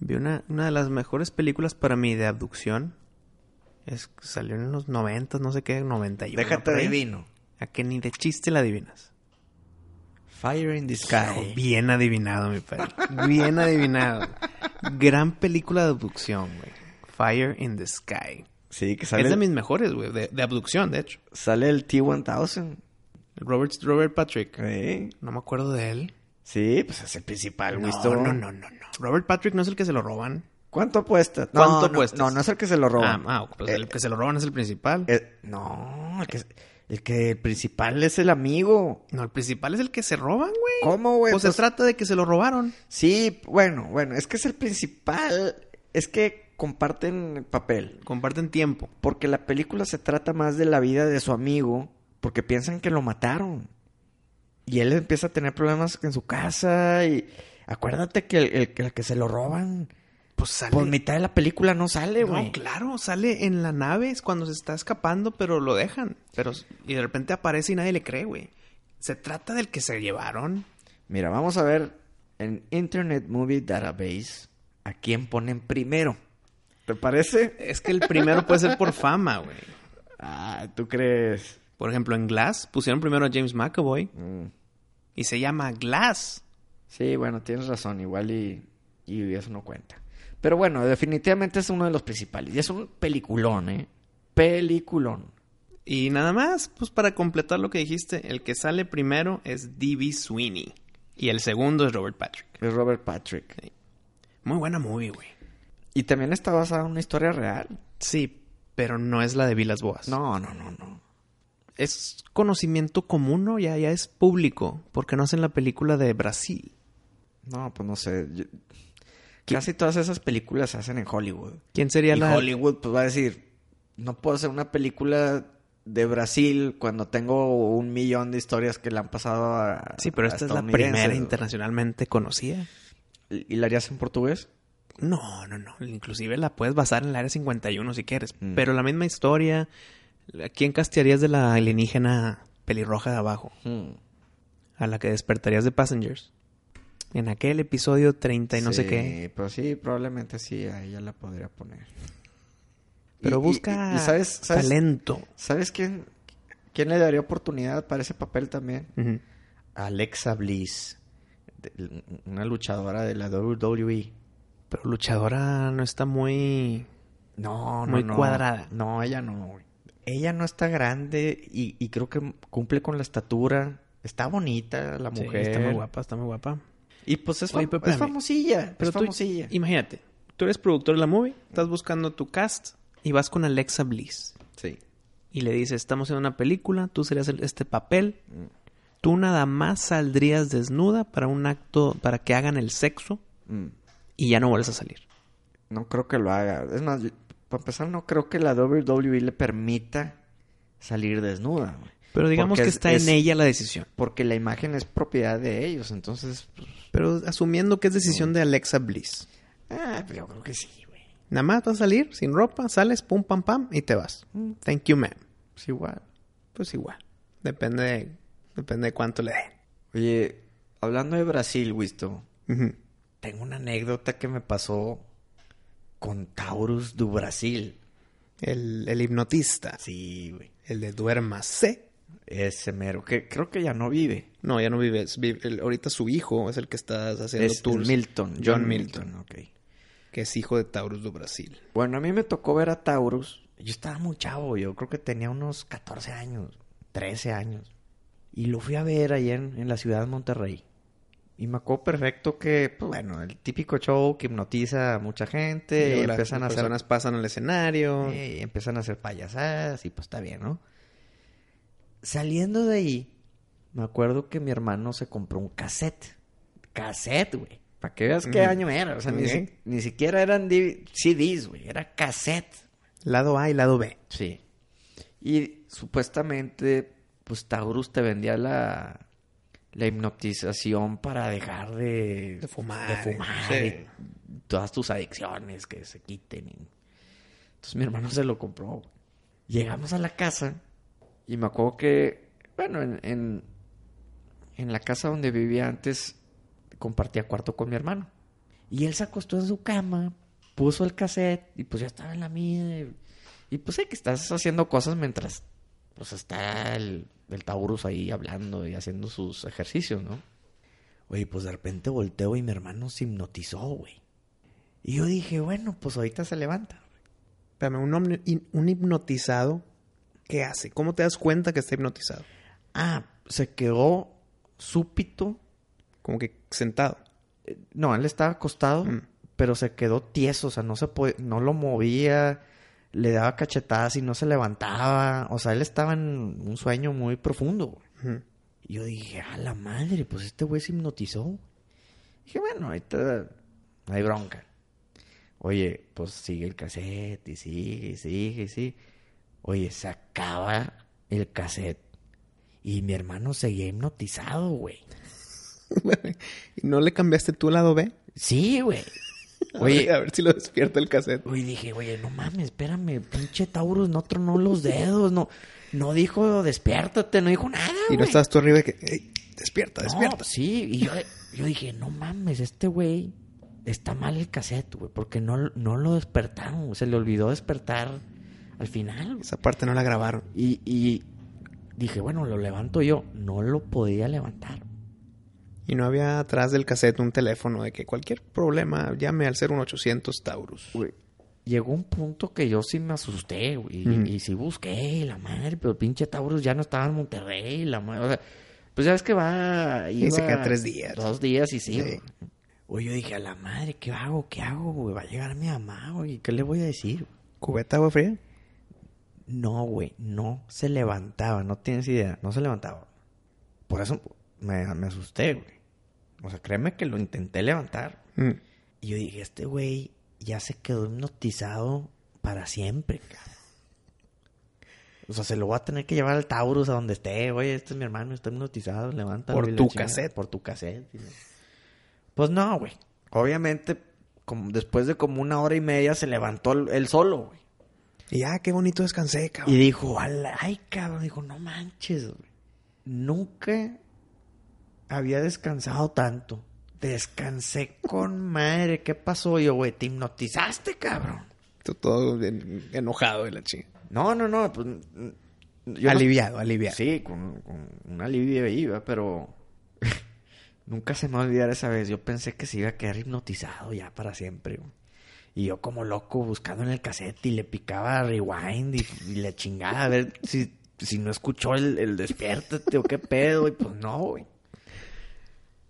Vi una, una de las mejores películas para mí de abducción. Es, salió en los 90, no sé qué, 91. Déjate adivino. A que ni de chiste la adivinas. Fire in the Sky. bien adivinado, mi padre. Bien adivinado. Gran película de abducción, güey. Fire in the Sky. Sí, que sale. Es de mis mejores, güey. De, abducción, de hecho. Sale el T-1000. Robert, Robert Patrick. No me acuerdo de él. Sí, pues es el principal, güey. No, no, no, no, Robert Patrick no es el que se lo roban. ¿Cuánto apuesta? ¿Cuánto apuestas? No, no, es el que se lo roban. Ah, ah pues el eh, que se lo roban es el principal. Eh, no, el que... El que el principal es el amigo. No, el principal es el que se roban, güey. ¿Cómo, güey? Pues, se pues trata de que se lo robaron. Sí, bueno, bueno, es que es el principal. Es que comparten papel. Comparten tiempo. Porque la película se trata más de la vida de su amigo. Porque piensan que lo mataron. Y él empieza a tener problemas en su casa. Y acuérdate que el que se lo roban pues sale. Por mitad de la película no sale, güey. No, claro, sale en la nave es cuando se está escapando, pero lo dejan. Pero, y de repente aparece y nadie le cree, güey. Se trata del que se llevaron. Mira, vamos a ver en Internet Movie Database a quién ponen primero. ¿Te parece? Es que el primero puede ser por fama, güey. Ah, ¿tú crees? Por ejemplo, en Glass pusieron primero a James McAvoy. Mm. Y se llama Glass. Sí, bueno, tienes razón. Igual y, y eso no cuenta. Pero bueno, definitivamente es uno de los principales. Y es un peliculón, ¿eh? Peliculón. Y nada más, pues para completar lo que dijiste, el que sale primero es D.B. Sweeney. Y el segundo es Robert Patrick. Es Robert Patrick. Muy buena movie, güey. Y también está basada en una historia real. Sí, pero no es la de Vilas Boas. No, no, no, no. Es conocimiento común, ¿no? Ya, ya es público. porque no hacen la película de Brasil? No, pues no sé. Casi todas esas películas se hacen en Hollywood. ¿Quién sería y la...? Hollywood pues va a decir, no puedo hacer una película de Brasil cuando tengo un millón de historias que le han pasado a Sí, pero esta es la primera internacionalmente conocida. ¿Y la harías en portugués? No, no, no. Inclusive la puedes basar en el área 51 si quieres. Mm. Pero la misma historia. ¿A quién castearías de la alienígena pelirroja de abajo? Mm. A la que despertarías de Passengers. En aquel episodio 30 y no sé qué. Pues sí, probablemente sí, ahí ya la podría poner. Pero busca sabes, talento. ¿Sabes quién, quién le daría oportunidad para ese papel también? Alexa Bliss, una luchadora de la WWE. Pero luchadora no está muy... No, no, muy cuadrada. No, ella no. Ella no está grande y, y, creo que cumple con la estatura. Está bonita la mujer. está muy guapa, está muy guapa. Y pues es, famosilla. Pero es famosilla. imagínate, tú eres productor de la movie, estás buscando tu cast y vas con Alexa Bliss. Sí. Y le dices, estamos en una película, tú serías este papel. Mm. Tú nada más saldrías desnuda para un acto, para que hagan el sexo mm. y ya no vuelves a salir. No creo que lo haga. Es más, para empezar, no creo que la WWE le permita salir desnuda. Pero digamos que está en ella la decisión. Porque la imagen es propiedad de ellos, entonces... Pues, pero asumiendo que es decisión de Alexa Bliss. Ah, pero yo creo que sí, güey. Nada más vas a salir sin ropa, sales, pum, pam, pam, y te vas. Mm. Thank you, ma'am. Pues igual. Pues igual. Depende de, depende de cuánto le den. Oye, hablando de Brasil, Wisto. Tengo una anécdota que me pasó con Taurus do Brasil. El, el hipnotista. Sí, güey. El de duérmase Ese mero, que creo que ya no vive. No, ya no vive. ahorita su hijo es el que está haciendo es Milton, John, Milton. ok. Que es hijo de Taurus do Brasil. Bueno, a mí me tocó ver a Taurus. Yo estaba muy chavo, yo creo que tenía unos 14 años, 13 años. Y lo fui a ver ahí en, la ciudad de Monterrey. Y me acuerdo perfecto que, pues bueno, el típico show que hipnotiza a mucha gente. Y, empiezan a hacer. personas pasan al escenario. Y empiezan a hacer payasadas y pues está bien, ¿no? Saliendo de ahí, me acuerdo que mi hermano se compró un cassette. Cassette, güey. Para que veas qué año era. O sea, ni, siquiera eran CDs, güey. Era cassette. Lado A y lado B. Sí. Y supuestamente, pues Taurus te vendía la, la hipnotización para dejar de, de fumar. De fumar. todas tus adicciones que se quiten. Entonces mi hermano se lo compró. Llegamos a la casa y me acuerdo que, bueno, en, en, la casa donde vivía antes, compartía cuarto con mi hermano. Y él se acostó en su cama, puso el cassette y pues ya estaba en la mía. Y, pues sé que estás haciendo cosas mientras pues está el, el Taurus ahí hablando y haciendo sus ejercicios, ¿no? Oye, pues de repente volteo y mi hermano se hipnotizó, güey. Y yo dije, bueno, pues ahorita se levanta. Espérame, un, un hipnotizado ¿Qué hace? ¿Cómo te das cuenta que está hipnotizado? Ah, se quedó súpito. Como que sentado. Eh, no, él estaba acostado, mm. pero se quedó tieso, o sea, no se puede, no lo movía, le daba cachetadas y no se levantaba. O sea, él estaba en un sueño muy profundo. Y yo dije, a la madre, pues este güey se hipnotizó. dije, bueno, ahorita no hay bronca. Oye, pues sigue el cassette y sigue, y sigue, y sigue. Oye, sacaba el cassette y mi hermano seguía hipnotizado, güey. ¿Y no le cambiaste tú el lado B? Sí, güey. Oye, a ver, si lo despierta el cassette. Oye, dije, oye, no mames, espérame, pinche Taurus no tronó los dedos, no, no dijo despiértate, no dijo nada, Y no estabas tú arriba de que, despierta, despierta. Sí, y yo, yo dije, no mames, este güey está mal el cassette, güey, porque no, no lo despertaron, se le olvidó despertar al final. Esa parte no la grabaron. Y, y dije, bueno, lo levanto yo. No lo podía levantar. Y no había atrás del cassette un teléfono de que cualquier problema llame al 01800 Taurus. llegó un punto que yo sí me asusté, güey. Y, sí busqué, la madre, pero pinche Taurus ya no estaba en Monterrey, la madre. O sea, pues ya ves que va. y se queda tres días. Dos días y sí. Oye, yo dije, a la madre, ¿qué hago? ¿Qué hago, güey? Va a llegar mi mamá, güey. ¿Qué le voy a decir? ¿Cubeta agua fría? No, güey, no se levantaba, no tienes idea, no se levantaba. Por eso me, asusté, güey. O sea, créeme que lo intenté levantar. Mm. Y yo dije, este güey ya se quedó hipnotizado para siempre, cabrón. O sea, se lo voy a tener que llevar al Taurus a donde esté. Oye, este es mi hermano, está hipnotizado, levanta. Por tu cassette. Por tu cassette. Pues no, güey. Obviamente, como después de como una hora y media se levantó él solo, güey. Y ah, qué bonito descansé, cabrón. Y dijo, ay, cabrón, dijo, no manches, güey. Nunca había descansado tanto. Descansé con madre. ¿Qué pasó? yo, güey, te hipnotizaste, cabrón. Tú todo enojado de la chica. No, no, no. Pues, aliviado, aliviado. Sí, con, un alivio iba, pero nunca se me va a olvidar esa vez. Yo pensé que se iba a quedar hipnotizado ya para siempre. Güey. Y yo como loco buscando en el cassette y le picaba rewind y, le chingaba a ver si, si no escuchó el, el despiértate o qué pedo. Y pues no, güey.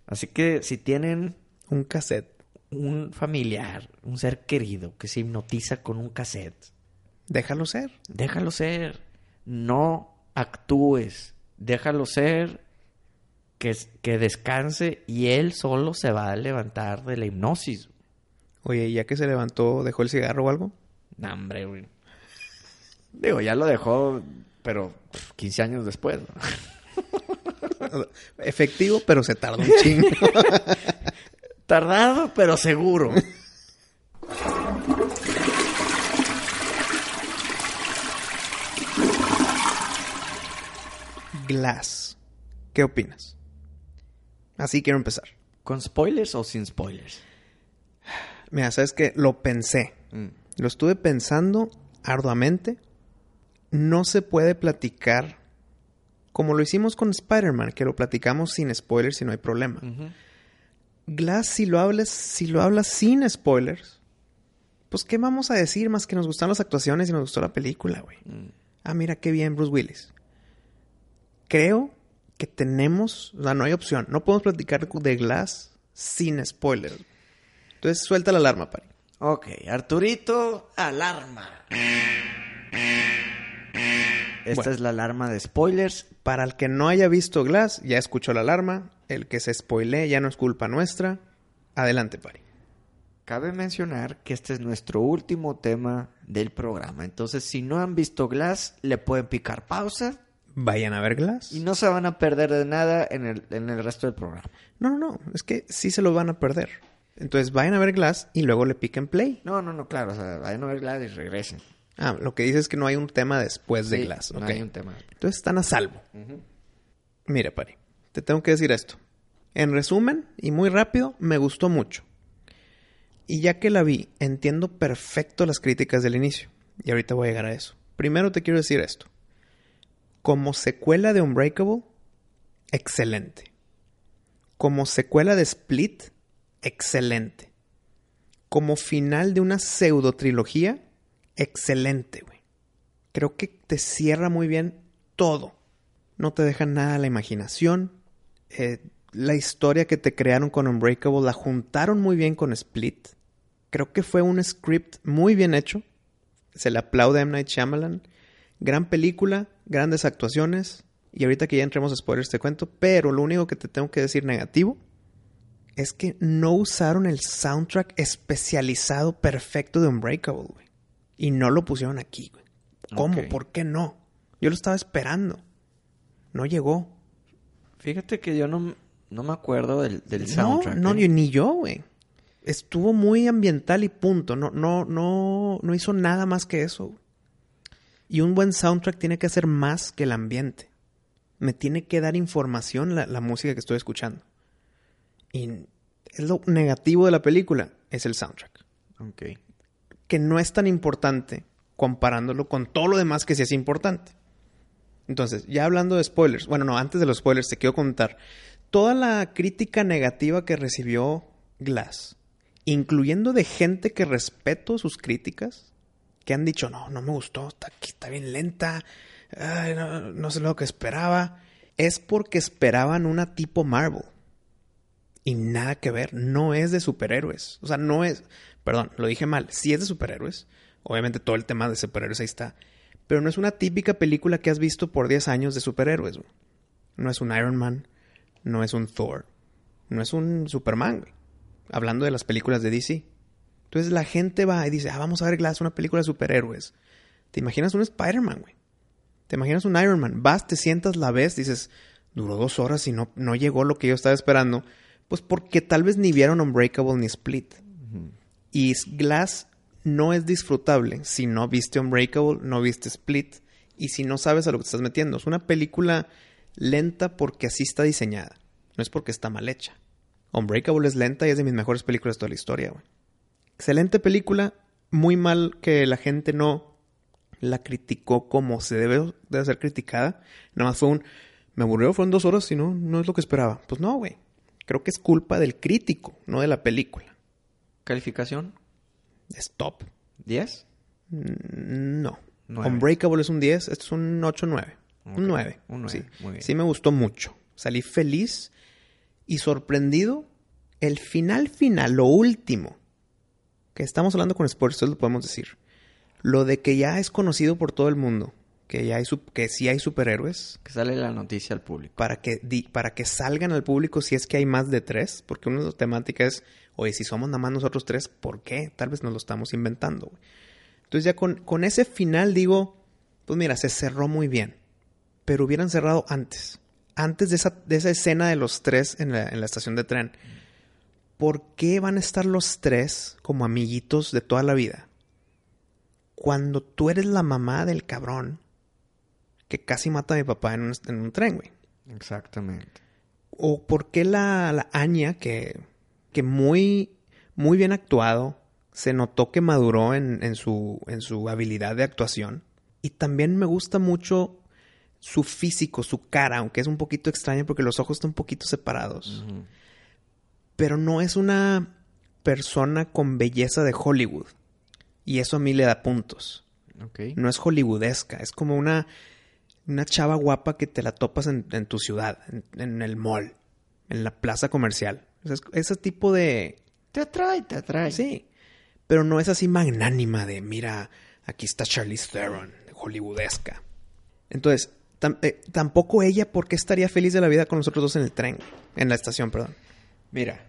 Así que si tienen un cassette, un familiar, un ser querido que se hipnotiza con un cassette. Déjalo ser. Déjalo ser. No actúes. Déjalo ser. Que, que descanse y él solo se va a levantar de la hipnosis. Oye, ya que se levantó, ¿dejó el cigarro o algo? No, hombre, güey. Digo, ya lo dejó, pero 15 años después. Efectivo, pero se tardó un chingo. Tardado, pero seguro. Glass. ¿Qué opinas? Así quiero empezar. ¿Con spoilers o sin spoilers? Mira, sabes que lo pensé. Mm. Lo estuve pensando arduamente. No se puede platicar como lo hicimos con Spider-Man, que lo platicamos sin spoilers y no hay problema. Glass, si lo hablas, si lo hablas sin spoilers, pues ¿qué vamos a decir más que nos gustan las actuaciones y nos gustó la película, güey? Mm. Ah, mira qué bien Bruce Willis. Creo que tenemos, o sea, no hay opción. No podemos platicar de Glass sin spoilers. Entonces suelta la alarma, Pari. Ok, Arturito, alarma. Esta es la alarma de spoilers. Para el que no haya visto Glass, ya escuchó la alarma. El que se spoile ya no es culpa nuestra. Adelante, Pari. Cabe mencionar que este es nuestro último tema del programa. Entonces, si no han visto Glass, le pueden picar pausa. Vayan a ver Glass. Y no se van a perder de nada en el, en el resto del programa. No, no, no. Es que sí se lo van a perder. Entonces, vayan a ver Glass y luego le piquen play. No, no, no, claro. O sea, vayan a ver Glass y regresen. Ah, lo que dices es que no hay un tema después de Glass. No hay un tema. Entonces están a salvo. Mire, Pari, te tengo que decir esto. En resumen, y muy rápido, me gustó mucho. Y ya que la vi, entiendo perfecto las críticas del inicio. Y ahorita voy a llegar a eso. Primero te quiero decir esto. Como secuela de Unbreakable, excelente. Como secuela de Split, excelente. Como final de una pseudo trilogía, excelente, güey. Creo que te cierra muy bien todo. No te deja nada a la imaginación. Eh, la historia que te crearon con Unbreakable la juntaron muy bien con Split. Creo que fue un script muy bien hecho. Se le aplaude a M. Night Shyamalan. Gran película, grandes actuaciones. Y ahorita que ya entremos a spoilers te cuento. Pero lo único que te tengo que decir negativo es que no usaron el soundtrack especializado perfecto de Unbreakable, güey. Y no lo pusieron aquí, güey. ¿Cómo? ¿Por qué no? Yo lo estaba esperando. No llegó. Fíjate que yo no, no me acuerdo del, del soundtrack. No, no, ¿eh? ni yo, güey. Estuvo muy ambiental y punto. No, no, no, no hizo nada más que eso. Y un buen soundtrack tiene que hacer más que el ambiente. Me tiene que dar información la, la música que estoy escuchando. Y es lo negativo de la película, es el soundtrack. Ok que no es tan importante comparándolo con todo lo demás que sí es importante. Entonces, ya hablando de spoilers, bueno, no, antes de los spoilers te quiero contar toda la crítica negativa que recibió Glass, incluyendo de gente que respeto sus críticas, que han dicho, no, no me gustó, está, está bien lenta, no, no sé lo que esperaba, es porque esperaban una tipo Marvel. Y nada que ver, no es de superhéroes. O sea, no es, Perdón, lo dije mal. Sí es de superhéroes. Obviamente todo el tema de superhéroes ahí está. Pero no es una típica película que has visto por 10 años de superhéroes. No es un Iron Man. No es un Thor. No es un Superman, güey. Hablando de las películas de DC. Entonces la gente va y dice, ah, vamos a ver Glass, una película de superhéroes. ¿Te imaginas un Spider-Man, güey? ¿Te imaginas un Iron Man? Vas, te sientas, la ves, dices, duró dos horas y no, no llegó lo que yo estaba esperando. Pues porque tal vez ni vieron Unbreakable ni Split. Y Glass no es disfrutable si no viste Unbreakable, no viste Split y si no sabes a lo que te estás metiendo. Es una película lenta porque así está diseñada, no es porque está mal hecha. Unbreakable es lenta y es de mis mejores películas de toda la historia. Excelente película, muy mal que la gente no la criticó como se debe de ser criticada. Nada más fue un, me aburrió, fueron dos horas y no, no es lo que esperaba. Pues no, güey. Creo que es culpa del crítico, no de la película. ¿Calificación? Stop. ¿10? Mm, no. Unbreakable es un 10, esto es un 8-9. Un 9. Un 9. Sí. Muy bien. sí me gustó mucho. Salí feliz y sorprendido. El final final, lo último, que estamos hablando con spoilers, lo podemos decir. Lo de que ya es conocido por todo el mundo, que ya hay que sí hay superhéroes. Que sale la noticia al público. Para que, para que salgan al público si es que hay más de tres, porque una de las temáticas es Oye, si somos nada más nosotros tres, ¿por qué? Tal vez nos lo estamos inventando. Entonces ya con, con ese final digo, pues mira, se cerró muy bien. Pero hubieran cerrado antes. Antes de esa, de esa escena de los tres en la, en la estación de tren. ¿Por qué van a estar los tres como amiguitos de toda la vida? Cuando tú eres la mamá del cabrón que casi mata a mi papá en un, en un tren, güey. Exactamente. ¿O por qué la, la Aña, que que muy, muy bien actuado. Se notó que maduró en, su, en su habilidad de actuación. Y también me gusta mucho su físico, su cara, aunque es un poquito extraño porque los ojos están un poquito separados. Pero no es una persona con belleza de Hollywood. Y eso a mí le da puntos. No es hollywoodesca, es como una, una chava guapa que te la topas en, tu ciudad, en, el mall, en la plaza comercial. ese tipo de... Te atrae, te atrae. Sí, pero no es así magnánima de, mira, aquí está Charlize Theron, hollywoodesca. Entonces, eh, tampoco ella, ¿por qué estaría feliz de la vida con nosotros dos en el tren? En la estación, perdón. Mira,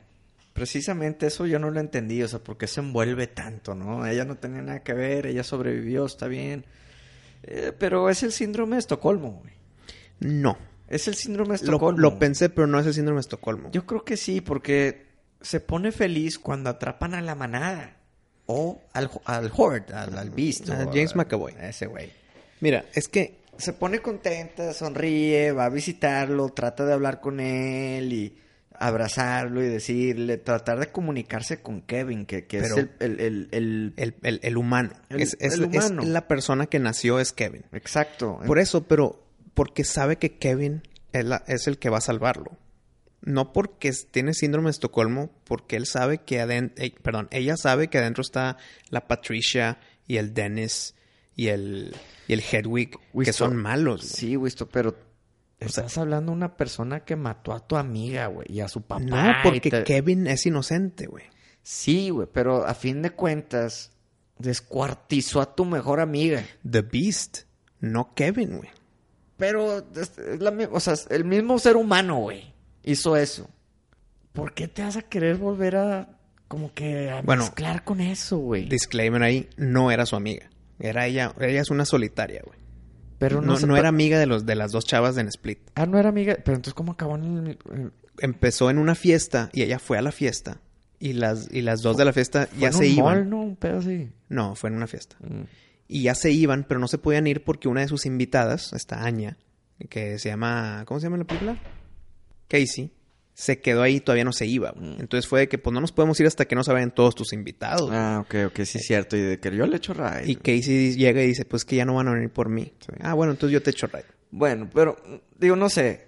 precisamente eso yo no lo entendí, o sea, ¿por qué se envuelve tanto, no? Ella no tenía nada que ver, ella sobrevivió, está bien. Eh, pero es el síndrome de Estocolmo, güey. No. Es el síndrome de Estocolmo. Lo, pensé, pero no es el síndrome de Estocolmo. Yo creo que sí, porque se pone feliz cuando atrapan a la manada. O al, al horde, al, al beast. A James McAvoy. ese güey. Mira, es que... Se pone contenta, sonríe, va a visitarlo, trata de hablar con él y abrazarlo y decirle, tratar de comunicarse con Kevin, que, es el, el, el, el, humano. es, es, humano. Es la persona que nació es Kevin. Exacto. Por eso, pero porque sabe que Kevin es, es el que va a salvarlo. No porque tiene síndrome de Estocolmo, porque él sabe que adentro, eh, perdón, ella sabe que adentro está la Patricia y el Dennis y el, y el Hedwig, que son malos. Sí, Wisto, pero Estás hablando de una persona que mató a tu amiga, güey, y a su papá. No, porque Kevin es inocente, güey. Sí, güey, pero a fin de cuentas, descuartizó a tu mejor amiga. The Beast, no Kevin, güey. Pero, o sea, el mismo ser humano, güey, hizo eso. ¿Por qué te vas a querer volver a, como que, a mezclar con eso, güey? Disclaimer ahí, no era su amiga. Era ella, ella es una solitaria, güey. Pero no, no, era amiga de los de las dos chavas de Split. Ah, no era amiga. Pero entonces, ¿cómo acabó en el, Empezó en una fiesta y ella fue a la fiesta. Y las, y las dos de la fiesta ya se iban. no, un pedo así. No, fue en una fiesta. Mm. Y ya se iban, pero no se podían ir porque una de sus invitadas, esta Aña, que se llama. ¿Cómo se llama la película? Casey se quedó ahí y todavía no se iba. Mm. Entonces fue de que pues no nos podemos ir hasta que no se vayan todos tus invitados. Ah, ok, ok, sí es cierto. Y de que yo le echo ride. Y Casey llega y dice, pues que ya no van a venir por mí. Ah, bueno, entonces yo te echo ride. Bueno, pero digo, no sé.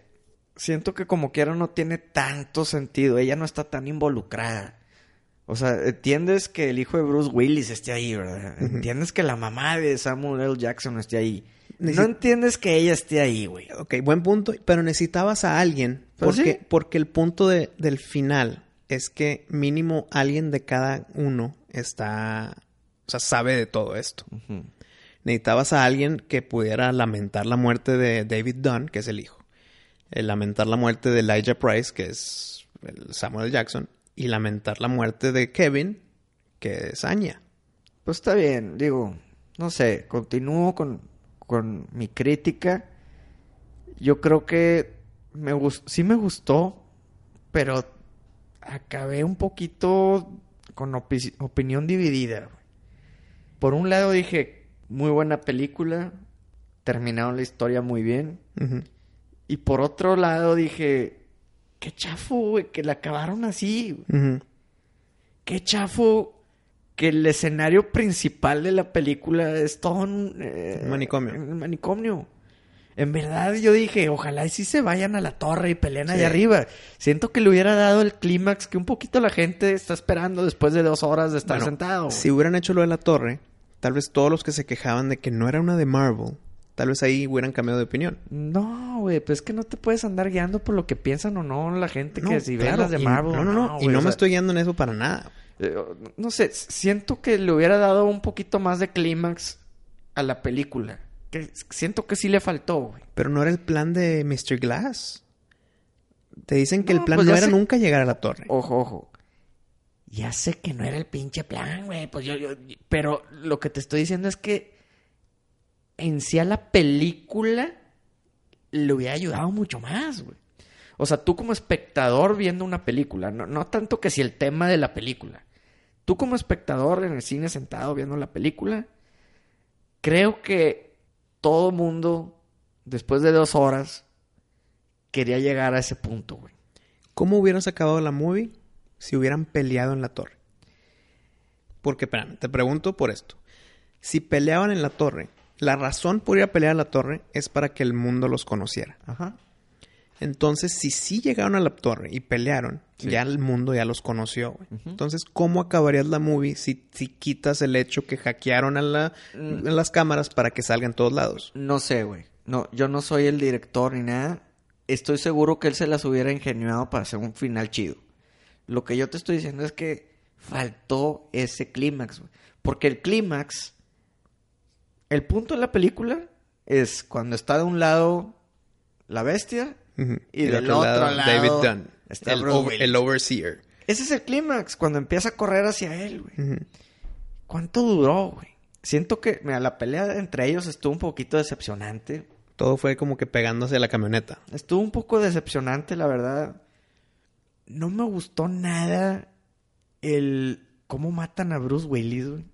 Siento que como quiera no tiene tanto sentido. Ella no está tan involucrada. O sea, entiendes que el hijo de Bruce Willis esté ahí, ¿verdad? Entiendes que la mamá de Samuel L. Jackson esté ahí. No entiendes que ella esté ahí, güey. Ok, buen punto. Pero necesitabas a alguien. ¿Ah, porque, porque el punto de, del final es que mínimo alguien de cada uno está... O sea, sabe de todo esto. Necesitabas a alguien que pudiera lamentar la muerte de David Dunn, que es el hijo. El lamentar la muerte de Elijah Price, que es el Samuel Jackson. Y lamentar la muerte de Kevin, que es Anya. Pues está bien, digo, no sé, continúo con, con mi crítica. Yo creo que me sí me gustó, pero acabé un poquito con opinión dividida. Por un lado dije, muy buena película, terminaron la historia muy bien. Y por otro lado dije, qué chafo, güey, que la acabaron así. Qué chafo que el escenario principal de la película es todo un eh, manicomio. manicomio. En verdad yo dije, ojalá y sí se vayan a la torre y peleen allá arriba. Siento que le hubiera dado el clímax que un poquito la gente está esperando después de dos horas de estar sentado. Si hubieran hecho lo de la torre, tal vez todos los que se quejaban de que no era una de Marvel, tal vez ahí hubieran cambiado de opinión. No, güey, pues es que no te puedes andar guiando por lo que piensan o no la gente que si ve las de Marvel. no, no, no, y no me estoy guiando en eso para nada. Eh, no sé, siento que le hubiera dado un poquito más de clímax a la película. Que siento que sí le faltó, güey. Pero no era el plan de Mr. Glass. Te dicen que el plan pues no era nunca llegar a la torre. Ojo, ojo. Ya sé que no era el pinche plan, güey. Pues yo, yo, pero lo que te estoy diciendo es que en sí a la película le hubiera ayudado mucho más, güey. O sea, tú como espectador viendo una película, no, no tanto que si el tema de la película, tú como espectador en el cine sentado viendo la película, creo que todo mundo, después de dos horas, quería llegar a ese punto, güey. ¿Cómo hubieras acabado la movie si hubieran peleado en la torre? Porque, espérame, te pregunto por esto. Si peleaban en la torre, La razón por ir a pelear a la torre es para que el mundo los conociera. Ajá. Entonces, si sí llegaron a la torre y pelearon, ya el mundo ya los conoció, güey. Entonces, ¿cómo acabarías la movie si, si quitas el hecho que hackearon a, la, Mm. a las cámaras para que salgan todos lados? No sé, güey. No, yo no soy el director ni nada. Estoy seguro que él se las hubiera ingeniado para hacer un final chido. Lo que yo te estoy diciendo es que faltó ese clímax, güey. Porque el clímax, el punto de la película es cuando está de un lado la bestia Y del otro lado, David Dunn, está el, over- el overseer. Ese es el clímax, cuando empieza a correr hacia él, güey. ¿Cuánto duró, güey? Siento que, mira, la pelea entre ellos estuvo un poquito decepcionante. Todo fue como que pegándose a la camioneta. Estuvo un poco decepcionante, la verdad. No me gustó nada el cómo matan a Bruce Willis, güey.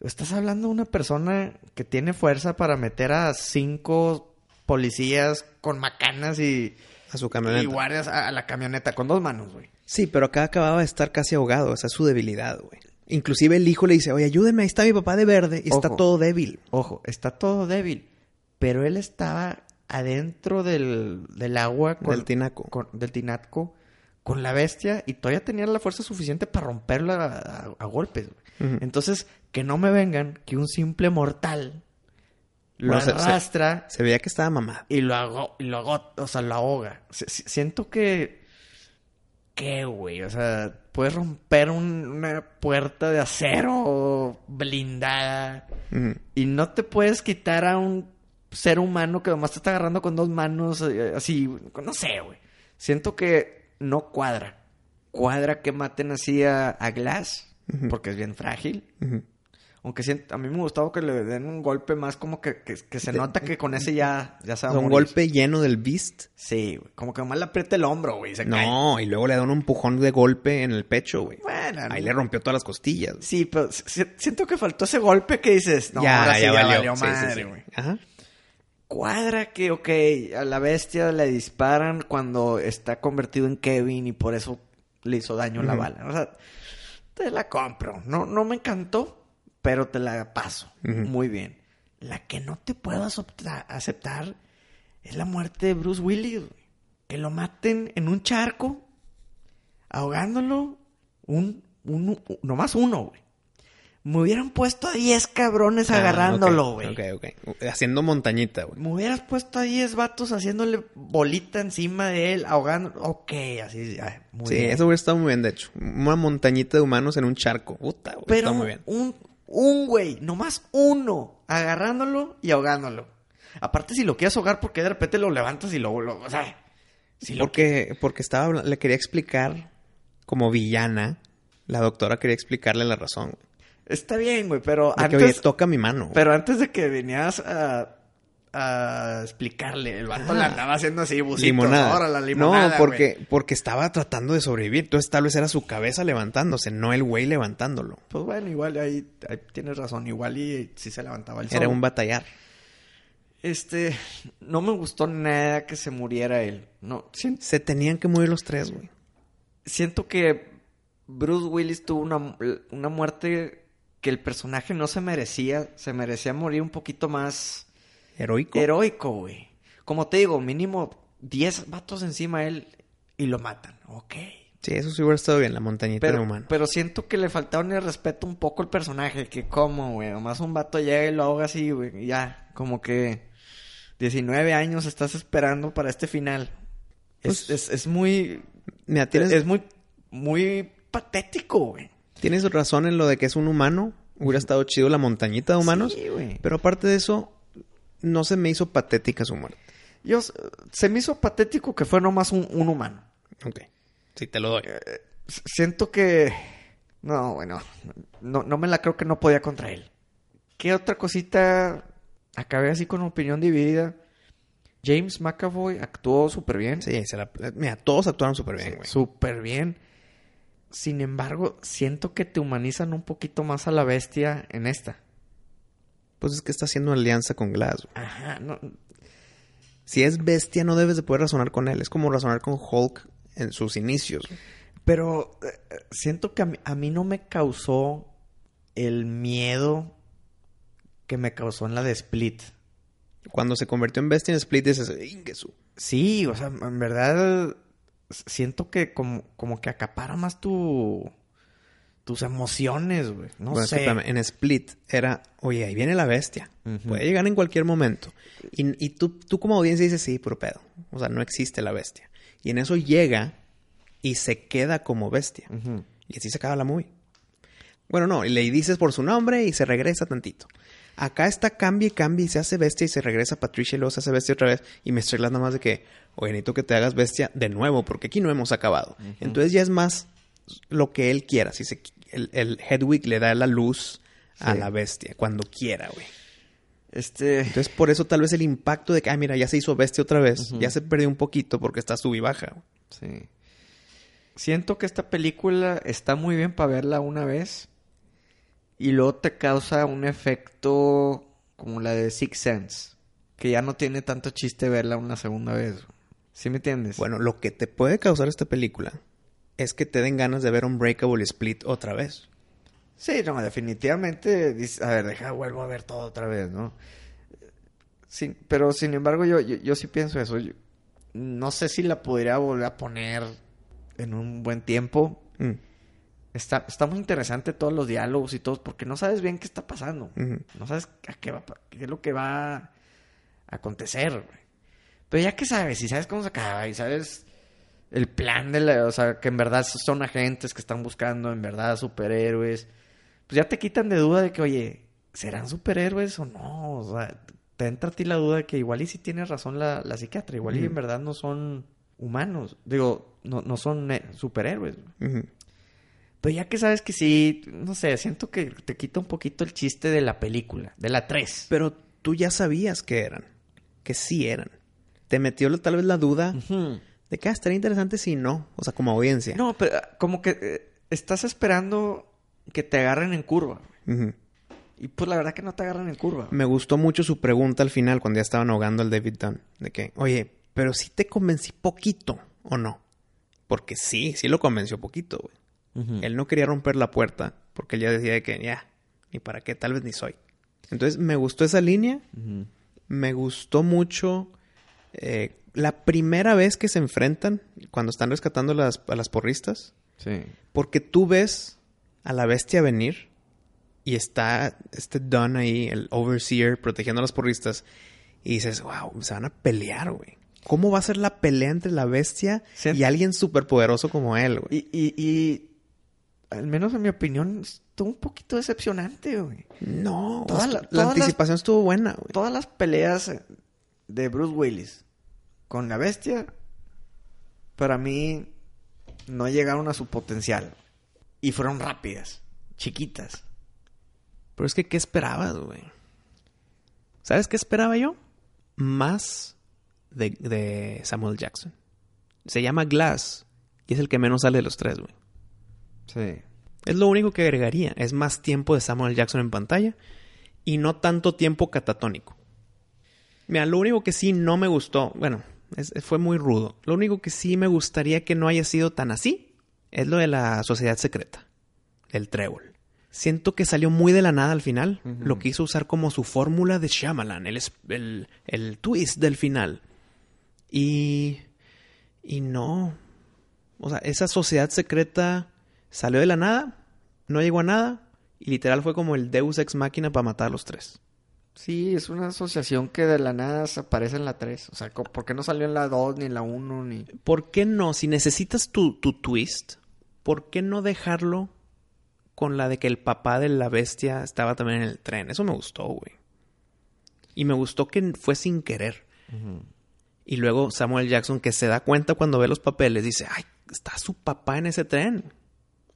Estás hablando de una persona que tiene fuerza para meter a cinco policías con macanas y, A su y camioneta. guardias a, a la camioneta con dos manos, güey. Sí, pero acá acababa de estar casi ahogado. Esa es su debilidad, güey. Inclusive el hijo le dice, oye, ayúdenme, ahí está mi papá de verde y está todo débil. Ojo, está todo débil. Pero él estaba adentro del, del agua. Del tinaco. con- del tinaco. Con la bestia. Y todavía tenía la fuerza suficiente para romperla a, a- a golpes. güey. Ujú. Entonces, que no me vengan que un simple mortal lo Bueno, se- se- arrastra Se veía que estaba mamado. y lo hago, y lo hago, o sea, lo ahoga. Si- si- Siento que. ¿Qué, güey? O sea, puedes romper un- una puerta de acero blindada. Y no te puedes quitar a un ser humano que nomás te está agarrando con dos manos, eh, así, no sé, güey. Siento que no cuadra. Cuadra que maten así a, a Glass, porque es bien frágil. Ujú. Aunque siento- a mí me gustaba que le den un golpe más como que, que, que se De- nota que con ese ya, ya se va a un morir. golpe lleno del Beast. Sí, güey. Como que nomás le aprieta el hombro, güey. cae. No, y luego le da un empujón de golpe en el pecho, güey. Bueno, Ahí no. le rompió todas las costillas. Sí, pero si- siento que faltó ese golpe que dices, no, ahora sí ya valió, sí, madre, sí. güey. Ajá. Cuadra que, ok, a la bestia le disparan cuando está convertido en Kevin y por eso le hizo daño la bala. O sea, te la compro. No, no me encantó, pero te la paso. Muy bien. La que no te puedo acepta- aceptar es la muerte de Bruce Willis. güey. Que lo maten en un charco, ahogándolo, un, un, un- nomás uno, güey. Me hubieran puesto a 10 cabrones Ah, agarrándolo, güey. Ok, ok. Haciendo montañita, güey. Me hubieras puesto a 10 vatos haciéndole bolita encima de él, ahogando. Ok, así. ay, muy Sí, bien. eso hubiera estado muy bien, de hecho. Una montañita de humanos en un charco. Puta, güey. Pero Está muy bien. un, un güey, nomás uno, agarrándolo y ahogándolo. Aparte, si lo quieres ahogar, porque de repente lo levantas y lo. lo- o sea, si lo Porque, porque estaba le quería explicar, como villana, la doctora quería explicarle la razón. Está bien, güey, pero De que, antes. oye, toca mi mano. Pero antes de que venías a, a explicarle, el vato le andaba haciendo así, bucitos. limonada. Ahora la limonada. no, porque, porque estaba tratando de sobrevivir. Entonces tal vez era su cabeza levantándose, no el güey levantándolo. Pues bueno, igual ahí, ahí tienes razón. Igual y sí se levantaba el Era un batallar. Este, no me gustó nada que se muriera él. No, Se tenían que morir los tres, güey. siento que Bruce Willis tuvo una, una muerte que el personaje no se merecía. Se merecía morir un poquito más Heroico. heroico, güey. Como te digo, mínimo 10 vatos encima de él y lo matan. Ok. sí, eso sí hubiera estado bien, la montañita de humano. pero siento que le faltaron el respeto un poco al personaje. Que como, güey. Nomás un vato llega y lo ahoga así, güey. Ya, como que 19 años estás esperando para este final. Es, Pues- es, es muy... Mira, tienes, Es muy, muy patético, güey. tienes razón en lo de que es un humano. Hubiera estado chido la montañita de humanos. Sí, güey. Pero aparte de eso, no se me hizo patética su muerte. Yo, se me hizo patético que fue nomás un, un humano. Ok. Sí, te lo doy. S- Siento que... No, bueno. No, no me la creo que no podía contra él. ¿Qué otra cosita? Acabé así con opinión dividida. James McAvoy actuó súper bien. Sí, se la- mira, todos actuaron súper bien, güey. Súper bien. Sin embargo, siento que te humanizan un poquito más a la bestia en esta. Pues es que está haciendo alianza con Glass. güey. Ajá, no, Si es bestia, no debes de poder razonar con él. Es como razonar con Hulk en sus inicios. güey. Pero eh, siento que a mí, a mí no me causó el miedo que me causó en la de Split. Cuando se convirtió en bestia en Split, dices, Ingesu. Sí, o sea, en verdad siento que como, como que acapara más tu tus emociones, güey. No sé. en Split era, oye, ahí viene la bestia. Puede llegar en cualquier momento. Y, tú, tú como audiencia dices, sí, puro pedo. O sea, no existe la bestia. Y en eso llega y se queda como bestia. Y así se acaba la movie. Bueno, no, y le dices por su nombre y se regresa tantito. Acá está cambia y cambia y se hace bestia y se regresa Patricia y luego se hace bestia otra vez. Y me estoy nada más de que, oye, necesito que te hagas bestia de nuevo porque aquí no hemos acabado. Entonces ya es más lo que él quiera. Si se, el, el Hedwig le da la luz a la bestia cuando quiera, güey. Este... Entonces, por eso tal vez el impacto de que, ah, mira, ya se hizo bestia otra vez, ya se perdió un poquito porque está sub y baja. Sí. Siento que esta película está muy bien para verla una vez y luego te causa un efecto como la de Six Sense, que ya no tiene tanto chiste verla una segunda vez. ¿Sí me entiendes? Bueno, lo que te puede causar esta película es que te den ganas de ver un Breakable Split otra vez. Sí, no, definitivamente. A ver, deja, vuelvo a ver todo otra vez, ¿no? Sí, pero sin embargo, yo, yo, sí pienso eso. no sé si la podría volver a poner en un buen tiempo. Mm. Está, está muy interesante todos los diálogos y todo, porque no sabes bien qué está pasando. No sabes a qué, va, qué es lo que va a acontecer. Pero ya que sabes, y sabes cómo se acaba, y sabes el plan de la, o sea, que en verdad son agentes que están buscando en verdad superhéroes, pues ya te quitan de duda de que, oye, ¿serán superhéroes o no? O sea, te entra a ti la duda de que igual y si tiene razón la, la psiquiatra, igual y en verdad no son humanos, digo, no, no son eh, superhéroes. Pero ya que sabes que sí, no sé, siento que te quita un poquito el chiste de la película, de la 3. Pero tú ya sabías que eran, que sí eran. Te metió tal vez la duda de que ah, estaría interesante si no, o sea, como audiencia. No, pero ah, como que eh, estás esperando que te agarren en curva. Y pues la verdad que no te agarran en curva. Me gustó mucho su pregunta al final cuando ya estaban ahogando al David Dunn. De que, oye, pero si te convencí poquito o no. Porque sí, sí lo convenció poquito, güey. Él no quería romper la puerta porque él ya decía de que ya, ni para qué, tal vez ni soy. Entonces me gustó esa línea. Me gustó mucho eh, la primera vez que se enfrentan, cuando están rescatando las, a las porristas. Sí. Porque tú ves a la bestia venir y está este Don ahí, el overseer, protegiendo a las porristas. Y dices, wow, se van a pelear, güey. ¿Cómo va a ser la pelea entre la bestia y alguien súper poderoso como él, güey? Y, y, al menos en mi opinión, estuvo un poquito decepcionante, güey. No, toda la, anticipación estuvo buena, güey. Todas las peleas de Bruce Willis con la bestia, para mí no llegaron a su potencial. Y fueron rápidas, chiquitas. Pero es que, ¿qué esperabas, güey? ¿Sabes qué esperaba yo? Más de, Samuel Jackson. Se llama Glass y es el que menos sale de los tres, güey. Sí. Es lo único que agregaría. Es más tiempo de Samuel Jackson en pantalla y no tanto tiempo catatónico. Mira, lo único que sí no me gustó, bueno, fue muy rudo. Lo único que sí me gustaría que no haya sido tan así es lo de la sociedad secreta, el trébol. Siento que salió muy de la nada al final. Lo quiso usar como su fórmula de Shyamalan, el, el, el twist del final. Y. Y no. O sea, esa sociedad secreta salió de la nada, no llegó a nada, y literal fue como el Deus ex máquina para matar a los tres. Sí, es una asociación que de la nada aparece en la 3. O sea, ¿por qué no salió en la 2 ni en la 1 ni...? ¿Por qué no? Si necesitas tu, tu twist, ¿por qué no dejarlo con la de que el papá de la bestia estaba también en el tren? Eso me gustó, güey. Y me gustó que fue sin querer. Y luego Samuel Jackson, que se da cuenta cuando ve los papeles, dice, ay, está su papá en ese tren.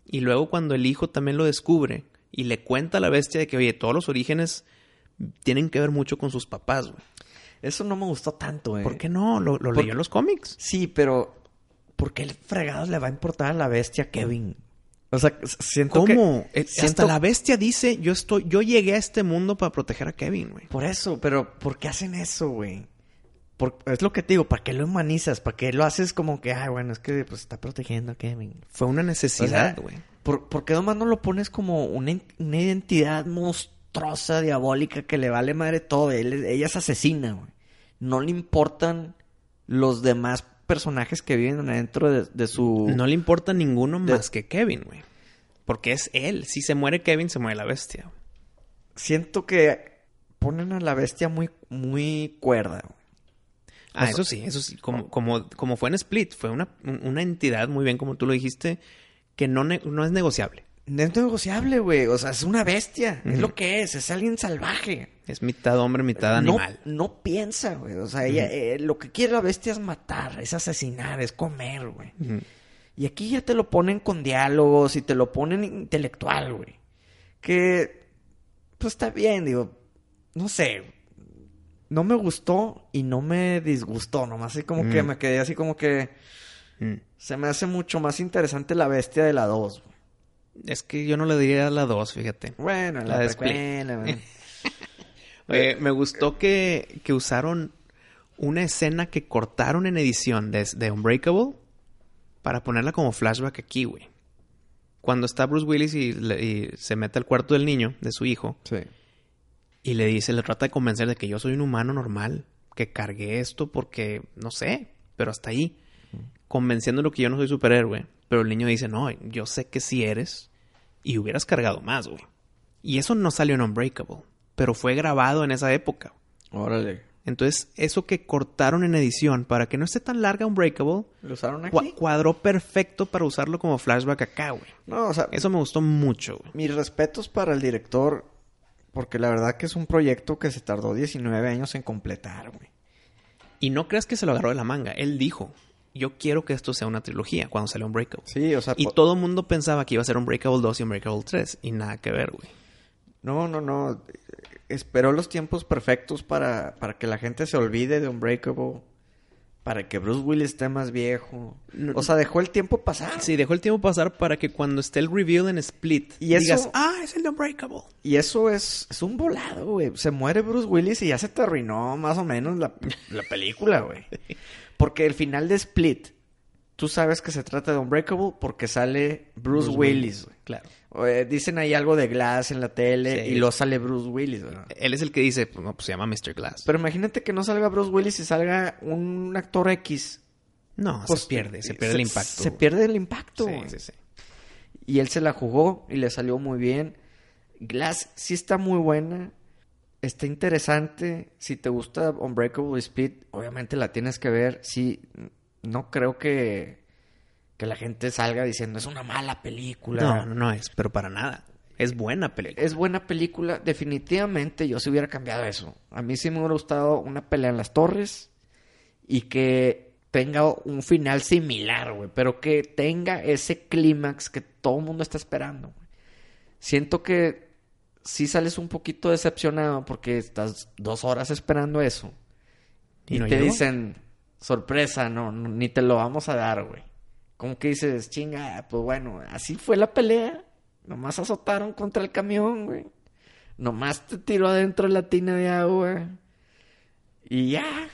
Y luego cuando el hijo también lo descubre y le cuenta a la bestia de que, oye, todos los orígenes tienen que ver mucho con sus papás, güey. Eso no me gustó tanto, eh. ¿Por qué no? ¿Lo, lo leyó en los cómics? Sí, pero ¿por qué el fregado le va a importar a la bestia Kevin? O sea, siento ¿Cómo? Eh, hasta la bestia dice, yo estoy, yo llegué a este mundo para proteger a Kevin, güey. Por eso, pero ¿por qué hacen eso, güey? es lo que te digo, ¿para qué lo humanizas? ¿Para qué lo haces como que, ay, bueno, es que pues está protegiendo a Kevin? Fue una necesidad, güey. ¿por, qué nomás no lo pones como una, una identidad monstruosa? Diabólica, que le vale madre todo. ella es asesina, güey. No le importan los demás personajes que viven adentro de, su... No le importa ninguno más que Kevin, güey. Porque es él. Si se muere Kevin, se muere la bestia. Siento que ponen a la bestia muy, muy cuerda. Ah, eso sí, eso sí. Como, como, como fue en Split, fue una, una entidad, muy bien como tú lo dijiste, que no, no es negociable. No es negociable, güey. O sea, es una bestia. Es lo que es. Es alguien salvaje. Es mitad hombre, mitad animal. No piensa, güey. O sea, ella, eh, lo que quiere la bestia es matar, es asesinar, es comer, güey. Y aquí ya te lo ponen con diálogos y te lo ponen intelectual, güey. Que, pues está bien, digo. No sé. No me gustó y no me disgustó. Nomás así como que me quedé así como que... Se me hace mucho más interesante la bestia de la 2, güey. Es que yo no le diría la 2, fíjate. Bueno, la, la de Oye, me gustó que, que, usaron una escena que cortaron en edición de, de, Unbreakable para ponerla como flashback aquí, güey. Cuando está Bruce Willis y, se mete al cuarto del niño, de su hijo. Sí. Y le dice, le trata de convencer de que yo soy un humano normal, que cargué esto porque, no sé, pero hasta ahí. Convenciéndolo que yo no soy superhéroe. Pero el niño dice, no, yo sé que sí eres y hubieras cargado más, güey. Y eso no salió en Unbreakable, pero fue grabado en esa época. Órale. Entonces, eso que cortaron en edición para que no esté tan larga Unbreakable, ¿lo usaron aquí? cuadró perfecto para usarlo como flashback acá, güey. No, o sea, eso me gustó mucho, güey. Mis respetos para el director, porque la verdad que es un proyecto que se tardó 19 años en completar, güey. Y no creas que se lo agarró de la manga, él dijo, yo quiero que esto sea una trilogía cuando salió Unbreakable. Sí, o sea... Y todo el mundo pensaba que iba a ser Unbreakable 2 y Unbreakable 3. Y nada que ver, güey. No, no, no. Esperó los tiempos perfectos para, para que la gente se olvide de Unbreakable. Para que Bruce Willis esté más viejo. O sea, dejó el tiempo pasar. Sí, dejó el tiempo pasar para que cuando esté el reveal en Split y digas, ah, es el Unbreakable. Y eso es, es un volado, güey. Se muere Bruce Willis y ya se te arruinó más o menos la, la película, güey. Porque el final de Split, tú sabes que se trata de Unbreakable porque sale Bruce, Willis. Claro. Eh, dicen ahí algo de Glass en la tele y lo sale Bruce Willis. Él es el que dice, pues, no, pues se llama Mr. Glass. Pero imagínate que no salga Bruce Willis y salga un actor X. No, pues, se pierde, se pierde el impacto. Se pierde el impacto. Sí, sí, sí. Y él se la jugó y le salió muy bien. Glass sí está muy buena está interesante. Si te gusta Unbreakable Speed, obviamente la tienes que ver. Sí, no creo que, que la gente salga diciendo es una mala película. No, no, no es, pero para nada. Es buena película. Es buena película. Definitivamente yo se hubiera cambiado eso. A mí sí me hubiera gustado una pelea en las torres y que tenga un final similar, güey. Pero que tenga ese clímax que todo el mundo está esperando. Siento que sí sales un poquito decepcionado porque estás dos horas esperando eso. Y, te dicen, sorpresa, no, ni te lo vamos a dar, güey. Como que dices, chinga, pues bueno, así fue la pelea. Nomás azotaron contra el camión, güey. Nomás te tiró adentro la tina de agua. Y ya,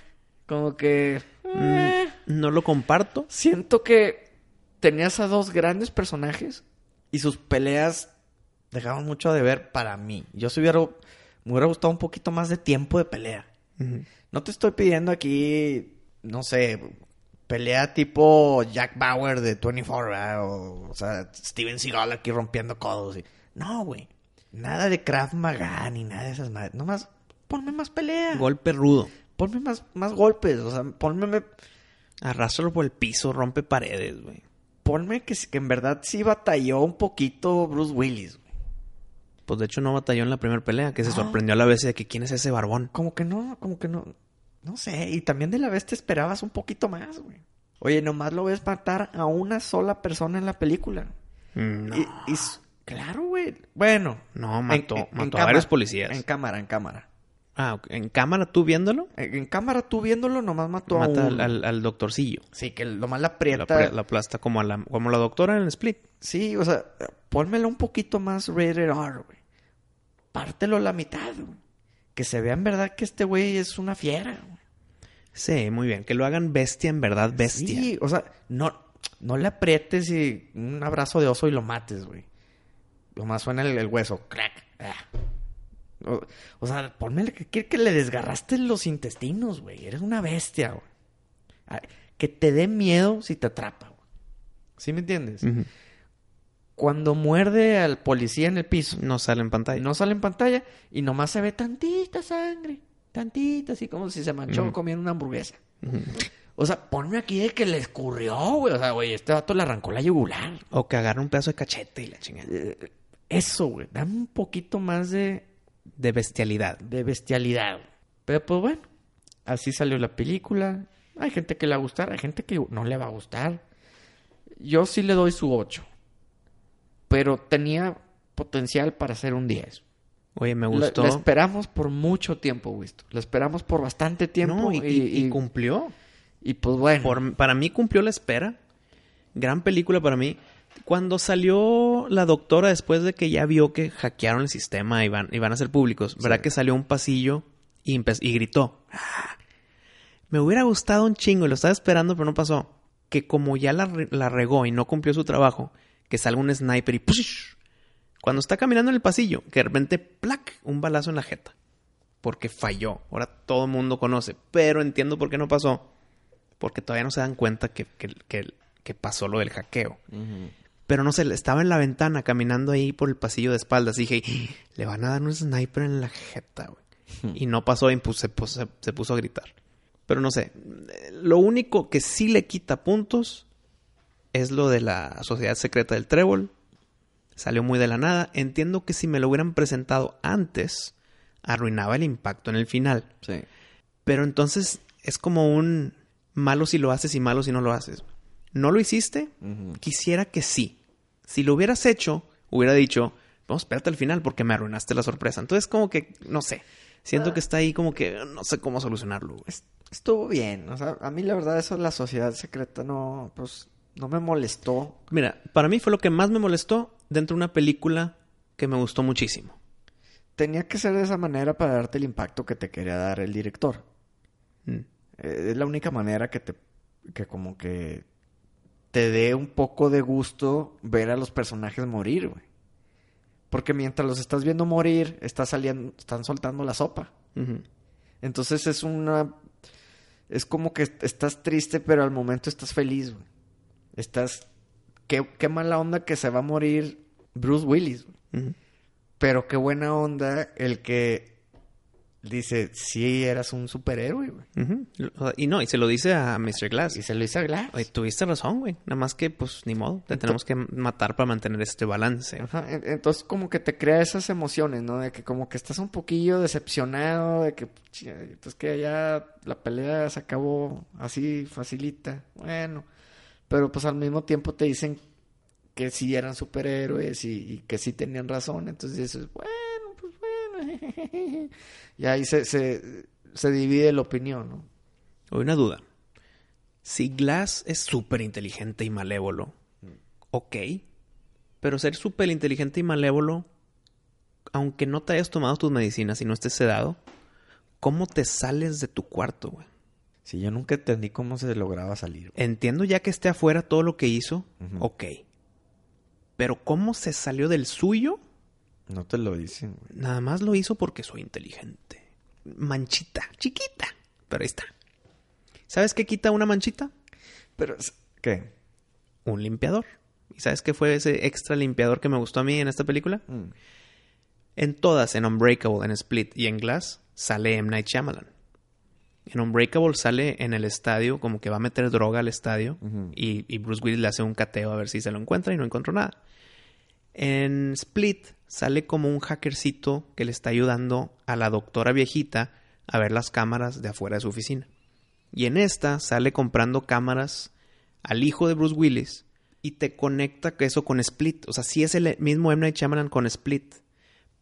como que... Mm, eh. no lo comparto. Siento que tenías a dos grandes personajes y sus peleas dejaban mucho de ver para mí. Yo si hubiera, me hubiera gustado un poquito más de tiempo de pelea. No te estoy pidiendo aquí, no sé, pelea tipo Jack Bauer de 24, o, o sea, Steven Seagal aquí rompiendo codos. Y... No, güey. Nada de Krav Maga ni nada de esas madres. Nomás ponme más pelea. Golpe rudo. Ponme más, más golpes. O sea, ponme... Arrástralo por el piso, rompe paredes, güey. Ponme que, que en verdad sí batalló un poquito Bruce Willis. Pues de hecho no batalló en la primera pelea, que se sorprendió a la vez de que quién es ese barbón. Como que no, como que no. No sé, y también de la vez te esperabas un poquito más, güey. Oye, nomás lo ves matar a una sola persona en la película. Mm, no. Y, claro, güey. Bueno. No, mató, mató a varios policías. En cámara, en cámara. Ah, ¿en cámara tú viéndolo? En, cámara tú viéndolo, nomás mató Mata a al, al, doctorcillo. Sí, que nomás la aprieta. La, aplasta como, a la, como la doctora en el split. Sí, o sea, pónmelo un poquito más rated R, güey. Pártelo la mitad, güey. Que se vea en verdad que este güey es una fiera, güey. Sí, muy bien. Que lo hagan bestia en verdad, bestia. Sí, o sea, no, no le aprietes y un abrazo de oso y lo mates, güey. Lo más suena el, hueso. Crack. Ah. O, sea, ponme que, que le desgarraste los intestinos, güey. Eres una bestia, güey. Que te dé miedo si te atrapa, güey. ¿Sí me entiendes? Cuando muerde al policía en el piso. No sale en pantalla. No sale en pantalla y nomás se ve tantita sangre. Tantita, así como si se manchó comiendo una hamburguesa. O sea, ponme aquí de que le escurrió, güey. O sea, güey, este vato le arrancó la yugular. O que agarra un pedazo de cachete y la chingada. Eh, eso, güey. Dame un poquito más de... De bestialidad. De bestialidad. Pero pues bueno, así salió la película. Hay gente que le va a gustar, hay gente que no le va a gustar. Yo sí le doy su 8. Pero tenía potencial para ser un 10. Oye, me gustó. La, esperamos por mucho tiempo, güey. La esperamos por bastante tiempo. y, cumplió. Y pues bueno. para mí cumplió la espera. Gran película para mí. Cuando salió la doctora después de que ya vio que hackearon el sistema y van, y van a ser públicos, ¿verdad que salió un pasillo y, y gritó? Ah, me hubiera gustado un chingo y lo estaba esperando, pero no pasó. Que como ya la, la regó y no cumplió su trabajo, que salga un sniper y ¡push! Cuando está caminando en el pasillo, que de repente, ¡plac! un balazo en la jeta. Porque falló. Ahora todo el mundo conoce. Pero entiendo por qué no pasó. Porque todavía no se dan cuenta que, que, pasó lo del hackeo. Pero no sé, estaba en la ventana caminando ahí por el pasillo de espaldas. Y dije, le van a dar un sniper en la jeta, güey. Y no pasó y pues, se, se puso a gritar. Pero no sé. Lo único que sí le quita puntos es lo de la sociedad secreta del trébol Salió muy de la nada. Entiendo que si me lo hubieran presentado antes, arruinaba el impacto en el final. Sí. Pero entonces es como un malo si lo haces y malo si no lo haces. ¿No lo hiciste? Quisiera que sí. Si lo hubieras hecho, hubiera dicho, vamos, espérate al final porque me arruinaste la sorpresa. Entonces como que, no sé, siento ah. que está ahí como que no sé cómo solucionarlo. Estuvo bien. O sea, a mí la verdad eso de la sociedad secreta no, pues no me molestó. Mira, para mí fue lo que más me molestó dentro de una película que me gustó muchísimo. Tenía que ser de esa manera para darte el impacto que te quería dar el director. Mm. Eh, es la única manera que te que como que te dé un poco de gusto ver a los personajes morir, güey. Porque mientras los estás viendo morir, está saliendo, están soltando la sopa. Entonces es una es como que estás triste, pero al momento estás feliz, güey. Estás. Qué, qué mala onda que se va a morir Bruce Willis. Pero qué buena onda el que dice, sí, eras un superhéroe, güey. Y no, y se lo dice a Mr. Glass. Y se lo dice a Glass. Oye, tuviste razón, güey. Nada más que, pues, ni modo. Te tenemos que matar para mantener este balance. Ajá. Entonces, como que te crea esas emociones, ¿no? De que como que estás un poquillo decepcionado, de que, pues, que ya la pelea se acabó así, facilita. Bueno pero pues al mismo tiempo te dicen que sí eran superhéroes y, que sí tenían razón, entonces dices, bueno, y ahí se, se, divide la opinión, ¿no? Hay una duda. Si Glass es súper inteligente y malévolo, ok, pero ser súper inteligente y malévolo, aunque no te hayas tomado tus medicinas y no estés sedado, ¿cómo te sales de tu cuarto, güey? Sí, yo nunca entendí cómo se lograba salir. Entiendo ya que esté afuera todo lo que hizo, ok. Pero ¿cómo se salió del suyo? No te lo dicen. Nada más lo hizo porque soy inteligente. Manchita, chiquita. Pero ahí está. ¿Sabes qué quita una manchita? Pero, ¿qué? Un limpiador. ¿Y sabes qué fue ese extra limpiador que me gustó a mí en esta película? Mm. En todas, en Unbreakable, en Split y en Glass, sale M. Night Shyamalan. En Unbreakable sale en el estadio, como que va a meter droga al estadio. y, Bruce Willis le hace un cateo a ver si se lo encuentra y no encontró nada. En Split sale como un hackercito que le está ayudando a la doctora viejita a ver las cámaras de afuera de su oficina. Y en esta sale comprando cámaras al hijo de Bruce Willis y te conecta eso con Split. O sea, sí es el mismo M. Night Shyamalan con Split.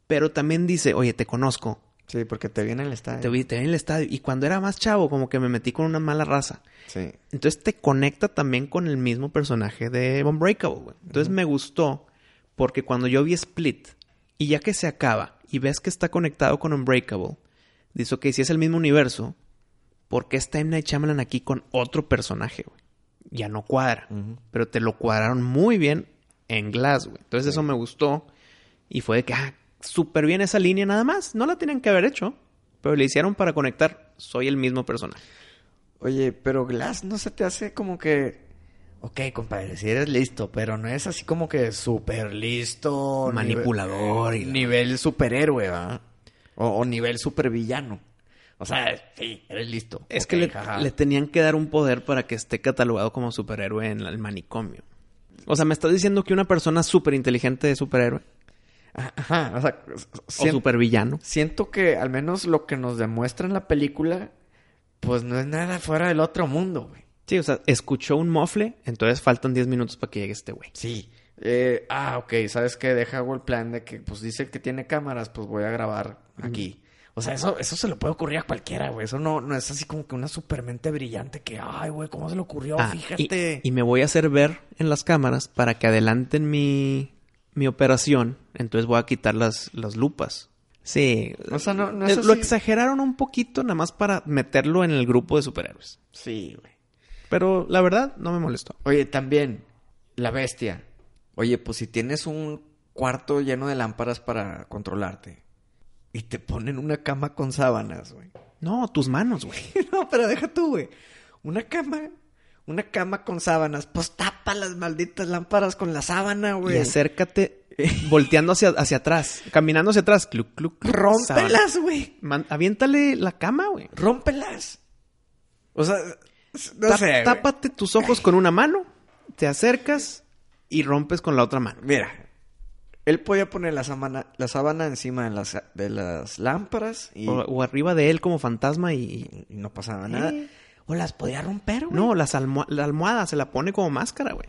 Pero también dice, oye, te conozco. Sí, porque te vi en el estadio. Te vi, te vi en el estadio. Y cuando era más chavo, como que me metí con una mala raza. Sí. Entonces te conecta también con el mismo personaje de Unbreakable, güey. Entonces me gustó porque cuando yo vi Split y ya que se acaba y ves que está conectado con Unbreakable, dice, ok, si es el mismo universo, ¿por qué está M. Night Shyamalan aquí con otro personaje, güey? Ya no cuadra. Pero te lo cuadraron muy bien en Glass, güey. Entonces eso me gustó y fue de que, ah, súper bien esa línea nada más. No la tenían que haber hecho, pero le hicieron para conectar. Soy el mismo personaje. Oye, pero Glass no se te hace como que... Ok, compadre, si eres listo, pero no es así como que súper listo. Manipulador. Nivel, y nivel superhéroe, ¿va? O, o nivel supervillano. O sea, sí, eres listo. Es que le, tenían que dar un poder para que esté catalogado como superhéroe en el manicomio. O sea, ¿me estás diciendo que una persona súper inteligente es superhéroe? Ajá, o sea... o supervillano. Siento que al menos lo que nos demuestra en la película, pues no es nada fuera del otro mundo, güey. Sí, o sea, escuchó un mofle, entonces faltan 10 minutos para que llegue este güey. Sí. Eh, ah, ok, ¿sabes qué? Deja el plan de que, pues dice que tiene cámaras, pues voy a grabar aquí. O sea, eso, eso se le puede ocurrir a cualquiera, güey. Eso no, no es así como que una supermente brillante que, ay, güey, ¿cómo se le ocurrió? Ah, Fíjate. Y, me voy a hacer ver en las cámaras para que adelanten mi, mi operación. Entonces voy a quitar las, las lupas. Sí. O sea, no, no es Lo exageraron un poquito nada más para meterlo en el grupo de superhéroes. Sí, güey. Pero la verdad, no me molestó. Oye, también, la bestia. Oye, pues si tienes un cuarto lleno de lámparas para controlarte y te ponen una cama con sábanas, güey. No, tus manos, güey. no, pero deja tú, güey. Una cama, una cama con sábanas. Pues tapa las malditas lámparas con la sábana, güey. Y acércate volteando hacia, hacia atrás, caminando hacia atrás. Cluc, cluc, cluc, Rómpelas, güey. Aviéntale la cama, güey. Rómpelas. O sea, no sé, Tápate tus ojos con una mano, te acercas y rompes con la otra mano. Mira, él podía poner la sábana, la sábana encima de las, de las lámparas. Y... O, arriba de él como fantasma y, no pasaba nada. O las podía romper, güey. No, las la almohada se la pone como máscara, güey.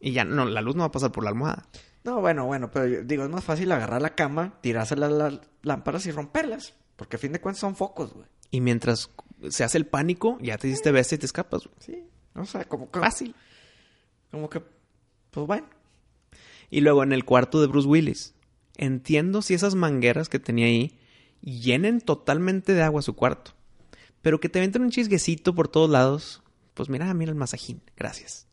Y ya, no, la luz no va a pasar por la almohada. No, bueno, bueno, pero digo, es más fácil agarrar la cama, tirarse las, lámparas y romperlas. Porque a fin de cuentas son focos, güey. Y mientras se hace el pánico, ya te hiciste bestia y te escapas, güey. Sí, o sea, como que... Fácil. Como que, pues bueno. Y luego en el cuarto de Bruce Willis. Entiendo si esas mangueras que tenía ahí llenen totalmente de agua su cuarto. Pero que te venten un chisguecito por todos lados. Pues mira, mira el masajín. Gracias.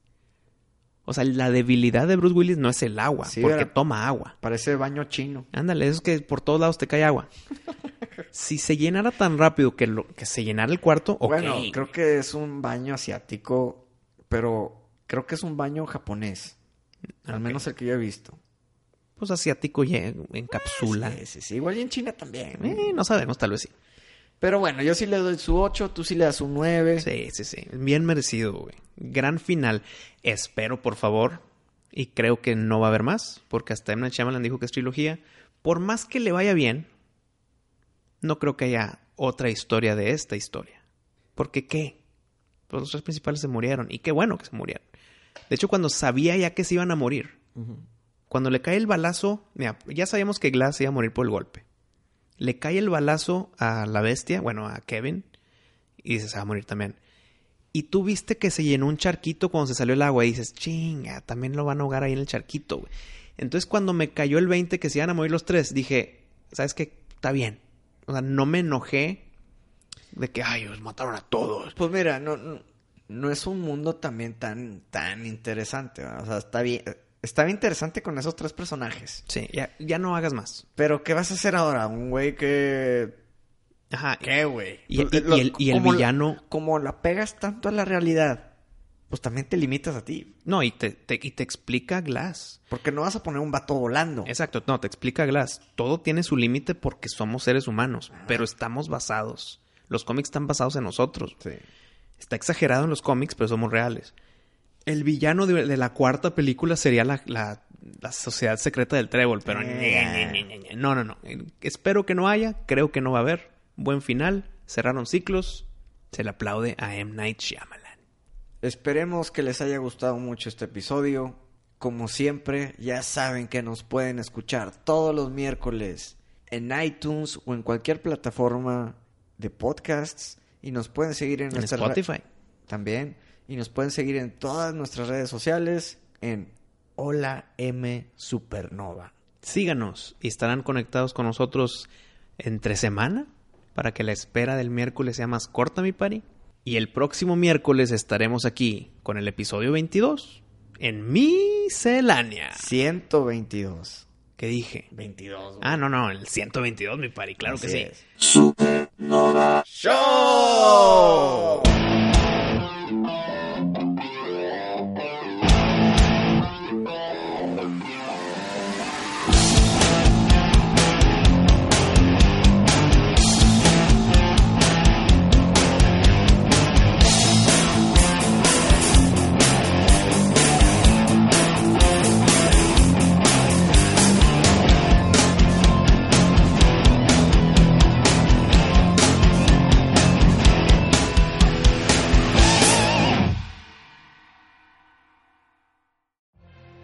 O sea, la debilidad de Bruce Willis no es el agua, porque toma agua. Parece baño chino. Ándale, eso es que por todos lados te cae agua. si se llenara tan rápido que, lo, que se llenara el cuarto, Bueno, creo que es un baño asiático, pero creo que es un baño japonés. Al menos el que yo he visto. Pues asiático y en cápsula. Sí, sí, sí. Igual y en China también. Eh, no sabemos, tal vez sí. Pero bueno, yo sí le doy su 8, tú sí le das un 9. Sí, sí, sí. Bien merecido, güey. Gran final. Espero, por favor, y creo que no va a haber más, porque hasta M. Shyamalan dijo que es trilogía. Por más que le vaya bien, no creo que haya otra historia de esta historia. Porque ¿qué? Pues los tres principales se murieron. Y qué bueno que se murieron. De hecho, cuando sabía ya que se iban a morir, cuando le cae el balazo, ya sabíamos que Glass iba a morir por el golpe. Le cae el balazo a la bestia, bueno, a Kevin, y dice, se va a morir también. Y tú viste que se llenó un charquito cuando se salió el agua y dices, chinga, también lo van a ahogar ahí en el charquito, Entonces cuando me cayó el 20 que se iban a morir los tres, dije, ¿sabes qué? Está bien. O sea, no me enojé de que, ay, los mataron a todos. Pues mira, no, no es un mundo también tan, tan interesante. O sea, está bien. Estaba interesante con esos tres personajes. Sí, ya, ya no hagas más. Pero, ¿qué vas a hacer ahora? Un güey que. Ajá. ¿Qué, güey? Y, el, y el villano. como la pegas tanto a la realidad, pues también te limitas a ti. No, y te, te, y te explica Glass. Porque no vas a poner un vato volando. Exacto, no, te explica Glass. Todo tiene su límite porque somos seres humanos, pero estamos basados. Los cómics están basados en nosotros. Sí. Está exagerado en los cómics, pero somos reales. El villano de, la cuarta película sería la, la, sociedad secreta del trébol, pero no, no, no. Espero que no haya, creo que no va a haber. Buen final, cerraron ciclos. Se le aplaude a M. Night Shyamalan. Esperemos que les haya gustado mucho este episodio. Como siempre, ya saben que nos pueden escuchar todos los miércoles en iTunes o en cualquier plataforma de podcasts. Y nos pueden seguir en, en Spotify. También. Y nos pueden seguir en todas nuestras redes sociales en Hola M Supernova. Síganos y estarán conectados con nosotros entre semana para que la espera del miércoles sea más corta, mi pari. Y el próximo miércoles estaremos aquí con el episodio 22 en Miscelánea. 122. ¿Qué dije? 22. Ah, no, no, el 122, mi pari, claro que sí. Supernova Show.